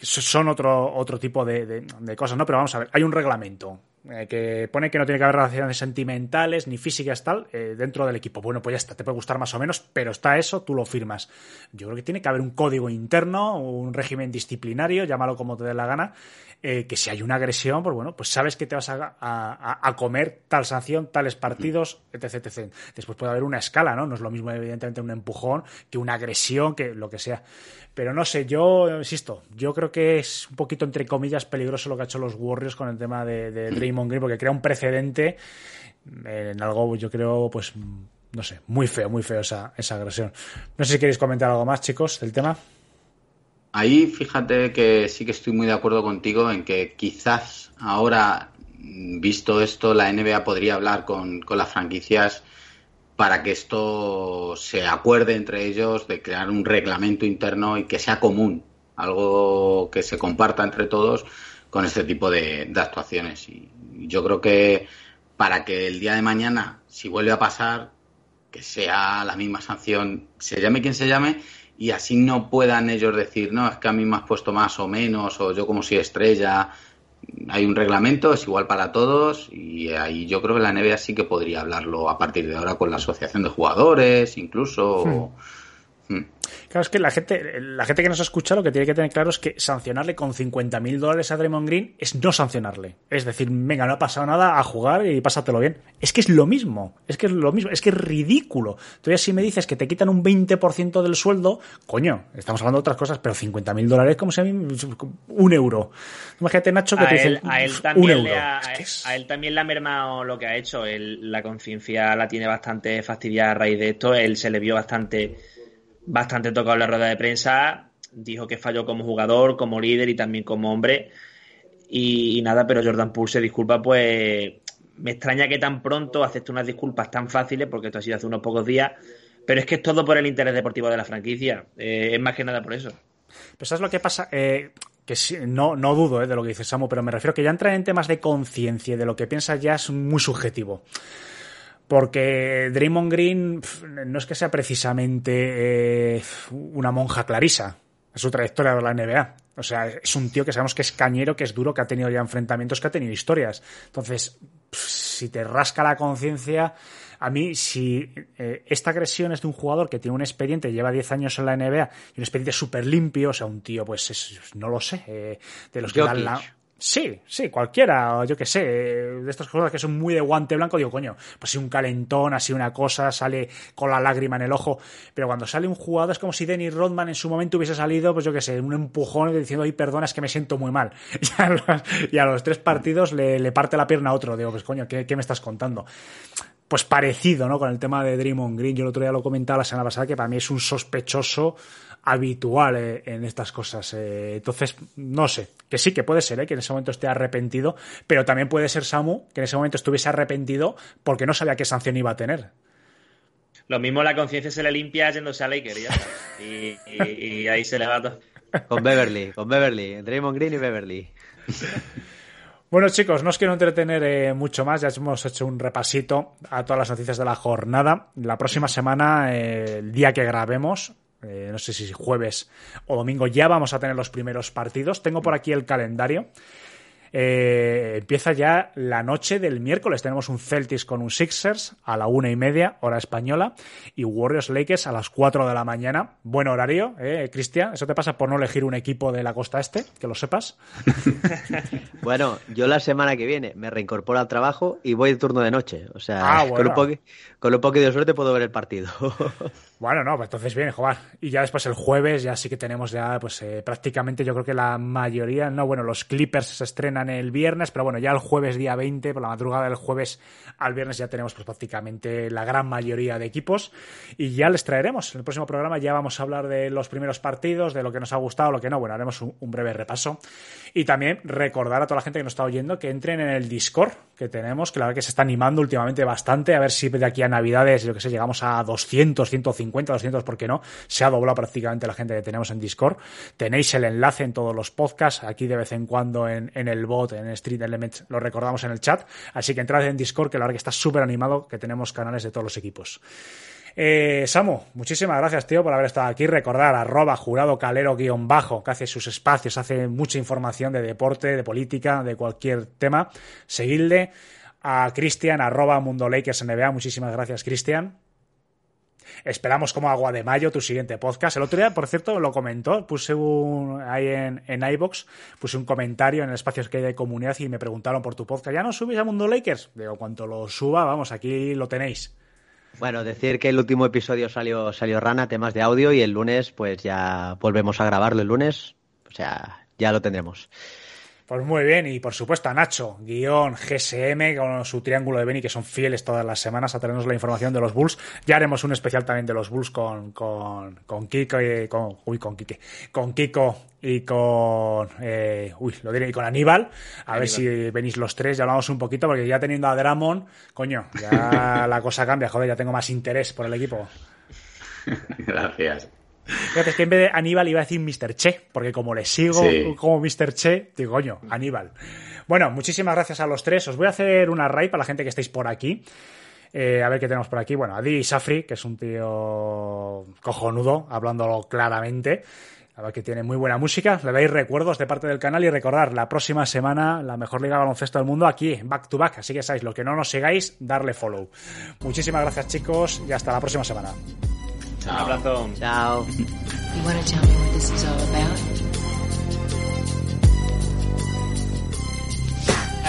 son otro, otro tipo de- de cosas, ¿no? Pero vamos a ver, hay un reglamento eh, que pone que no tiene que haber relaciones sentimentales ni físicas tal eh, dentro del equipo. Bueno, pues ya está, te puede gustar más o menos, pero está eso, tú lo firmas. Yo creo que tiene que haber un código interno, un régimen disciplinario, llámalo como te dé la gana, eh, que si hay una agresión, pues bueno, pues sabes que te vas a, a- a comer tal sanción, tales partidos, etc, etc. Después puede haber una escala, ¿no? No es lo mismo, evidentemente, un empujón que una agresión, que lo que sea. Pero no sé, yo insisto, yo creo que es un poquito, entre comillas, peligroso lo que ha hecho los Warriors con el tema de, de Draymond Green, porque crea un precedente en algo, yo creo, pues, no sé, muy feo, muy feo esa, esa agresión. No sé si queréis comentar algo más, chicos, del tema. Ahí fíjate que sí que estoy muy de acuerdo contigo en que quizás ahora, mm, visto esto, la NBA podría hablar con, con las franquicias para que esto se acuerde entre ellos de crear un reglamento interno y que sea común, algo que se comparta entre todos con este tipo de, actuaciones. Y yo creo que para que el día de mañana, si vuelve a pasar, que sea la misma sanción, se llame quien se llame, y así no puedan ellos decir, no, es que a mí me has puesto más o menos, o yo como soy estrella. Hay un reglamento, es igual para todos, y ahí yo creo que la NBA sí que podría hablarlo a partir de ahora con la asociación de jugadores, incluso. o- Hmm. Claro, es que la gente, la gente que nos escucha lo que tiene que tener claro es que sancionarle con 50.000 dólares a Draymond Green es no sancionarle. Es decir, venga, no ha pasado nada, a jugar y pásatelo bien. Es que es lo mismo, es que es lo mismo, es que es ridículo. Todavía si me dices que te quitan un 20% del sueldo, coño, estamos hablando de otras cosas, pero 50.000 dólares como si a mí un euro. Imagínate, Nacho, que a te él, dicen a él un también euro. le ha, Es que a- es- a él también le ha mermado lo que ha hecho. Él- la conciencia la tiene bastante fastidiada a raíz de esto. Él se le vio bastante, bastante tocado en la rueda de prensa. Dijo que falló como jugador, como líder y también como hombre. Y, nada, pero Jordan Poole se disculpa, pues me extraña que tan pronto acepte unas disculpas tan fáciles, porque esto ha sido hace unos pocos días. Pero es que es todo por el interés deportivo de la franquicia. Eh, es más que nada por eso. Pero ¿sabes lo que pasa? Eh, que sí, no, no dudo eh, de lo que dice Samu, pero me refiero que ya entrar en temas de conciencia y de lo que piensas ya es muy subjetivo. Porque Draymond Green no es que sea precisamente eh, una monja clarisa. Es su trayectoria de la NBA. O sea, es un tío que sabemos que es cañero, que es duro, que ha tenido ya enfrentamientos, que ha tenido historias. Entonces, si te rasca la conciencia, a mí, si eh, esta agresión es de un jugador que tiene un expediente, lleva 10 años en la NBA y un expediente súper limpio, o sea, un tío, pues, es- no lo sé, eh, de los que dan la... Sí, sí, cualquiera, yo que sé, de estas cosas que son muy de guante blanco, digo, coño, pues si un calentón, así una cosa, sale con la lágrima en el ojo, pero cuando sale un jugador es como si Dennis Rodman en su momento hubiese salido, pues yo que sé, un empujón diciendo, ay, perdona, es que me siento muy mal. [laughs] Y a los, tres partidos le, parte la pierna a otro, digo, pues coño, ¿qué, qué me estás contando? pues parecido, ¿no? Con el tema de Draymond Green. Yo el otro día lo comentaba la semana pasada que para mí es un sospechoso habitual eh, en estas cosas. Eh, entonces, no sé, que sí, que puede ser, ¿eh? que en ese momento esté arrepentido, pero también puede ser Samu que en ese momento estuviese arrepentido porque no sabía qué sanción iba a tener. Lo mismo la conciencia se le limpia yéndose a Lakers y. Y, y- y ahí se le va todo. Con Beverly, con Beverly. Draymond Green y Beverly. Bueno, chicos, no os quiero entretener eh, mucho más. Ya hemos hecho un repasito a todas las noticias de la jornada. La próxima semana, eh, el día que grabemos, eh, no sé si jueves o domingo, ya vamos a tener los primeros partidos. Tengo por aquí el calendario. Eh, empieza ya la noche del miércoles. Tenemos un Celtics con un Sixers a la una y media, hora española, y Warriors Lakers a las 4 de la mañana. Buen horario, ¿eh, Cristian? Eso te pasa por no elegir un equipo de la costa este, que lo sepas. [laughs] Bueno, yo la semana que viene me reincorporo al trabajo y voy de turno de noche. O sea, Ah, un con un poquito de suerte puedo ver el partido. [laughs] Bueno, no, pues entonces viene jugar. Y ya después el jueves ya sí que tenemos ya, pues eh, prácticamente yo creo que la mayoría, no, bueno, los Clippers se estrenan el viernes, pero bueno, ya el jueves día 20, por la madrugada del jueves al viernes ya tenemos pues prácticamente la gran mayoría de equipos y ya les traeremos. En el próximo programa ya vamos a hablar de los primeros partidos, de lo que nos ha gustado, lo que no, bueno, haremos un, breve repaso. Y también recordar a toda la gente que nos está oyendo que entren en el Discord, que que tenemos, que la verdad que se está animando últimamente bastante, a ver si de aquí a Navidades, yo que sé, llegamos a 200, 150, 200, ¿por qué no? Se ha doblado prácticamente la gente que tenemos en Discord. Tenéis el enlace en todos los podcasts, aquí de vez en cuando en, en el en Street Elements, lo recordamos en el chat. Así que entrad en Discord, que la verdad que está súper animado, que tenemos canales de todos los equipos. Eh, Samu, muchísimas gracias, tío, por haber estado aquí. Recordar, arroba jurado calero guion bajo, que hace sus espacios, hace mucha información de deporte, de política, de cualquier tema. Seguidle a Cristian, arroba Mundo Lakers NBA. Muchísimas gracias, Cristian. Esperamos como agua de mayo tu siguiente podcast. El otro día, por cierto, lo comentó, puse un ahí en, en iBox, puse un comentario en el espacio que hay de comunidad y me preguntaron por tu podcast. ¿Ya no subís a Mundo Lakers? Digo, cuanto lo suba, vamos, aquí lo tenéis. Bueno, decir que el último episodio salió, salió Rana, temas de audio, y el lunes, pues ya volvemos a grabarlo el lunes. O sea, ya lo tendremos. Pues muy bien, y por supuesto a Nacho, guion GSM, con su triángulo de Beni, que son fieles todas las semanas a traernos la información de los Bulls. Ya haremos un especial también de los Bulls con, con, con Kiko y con, uy, con Kike, con Kiko y con, eh, uy, lo diré, y con Aníbal. A ver si venís los tres, ya hablamos un poquito, porque ya teniendo a Dramon, coño, ya [laughs] la cosa cambia, joder, ya tengo más interés por el equipo. Gracias. Fíjate, es que en vez de Aníbal iba a decir Mr. Che, porque como le sigo Sí. como Mr. Che, digo, coño, Aníbal. Bueno, muchísimas gracias a los tres. Os voy a hacer una raid para la gente que estéis por aquí. Eh, a ver qué tenemos por aquí. Bueno, Adi Safri, que es un tío cojonudo, hablándolo claramente. A ver que tiene muy buena música. Le dais recuerdos de parte del canal y recordar la próxima semana la mejor liga de baloncesto del mundo aquí, back to back. Así que sabéis, los que no nos sigáis, darle follow. Muchísimas gracias, chicos, y hasta la próxima semana. Un abrazo. Chao.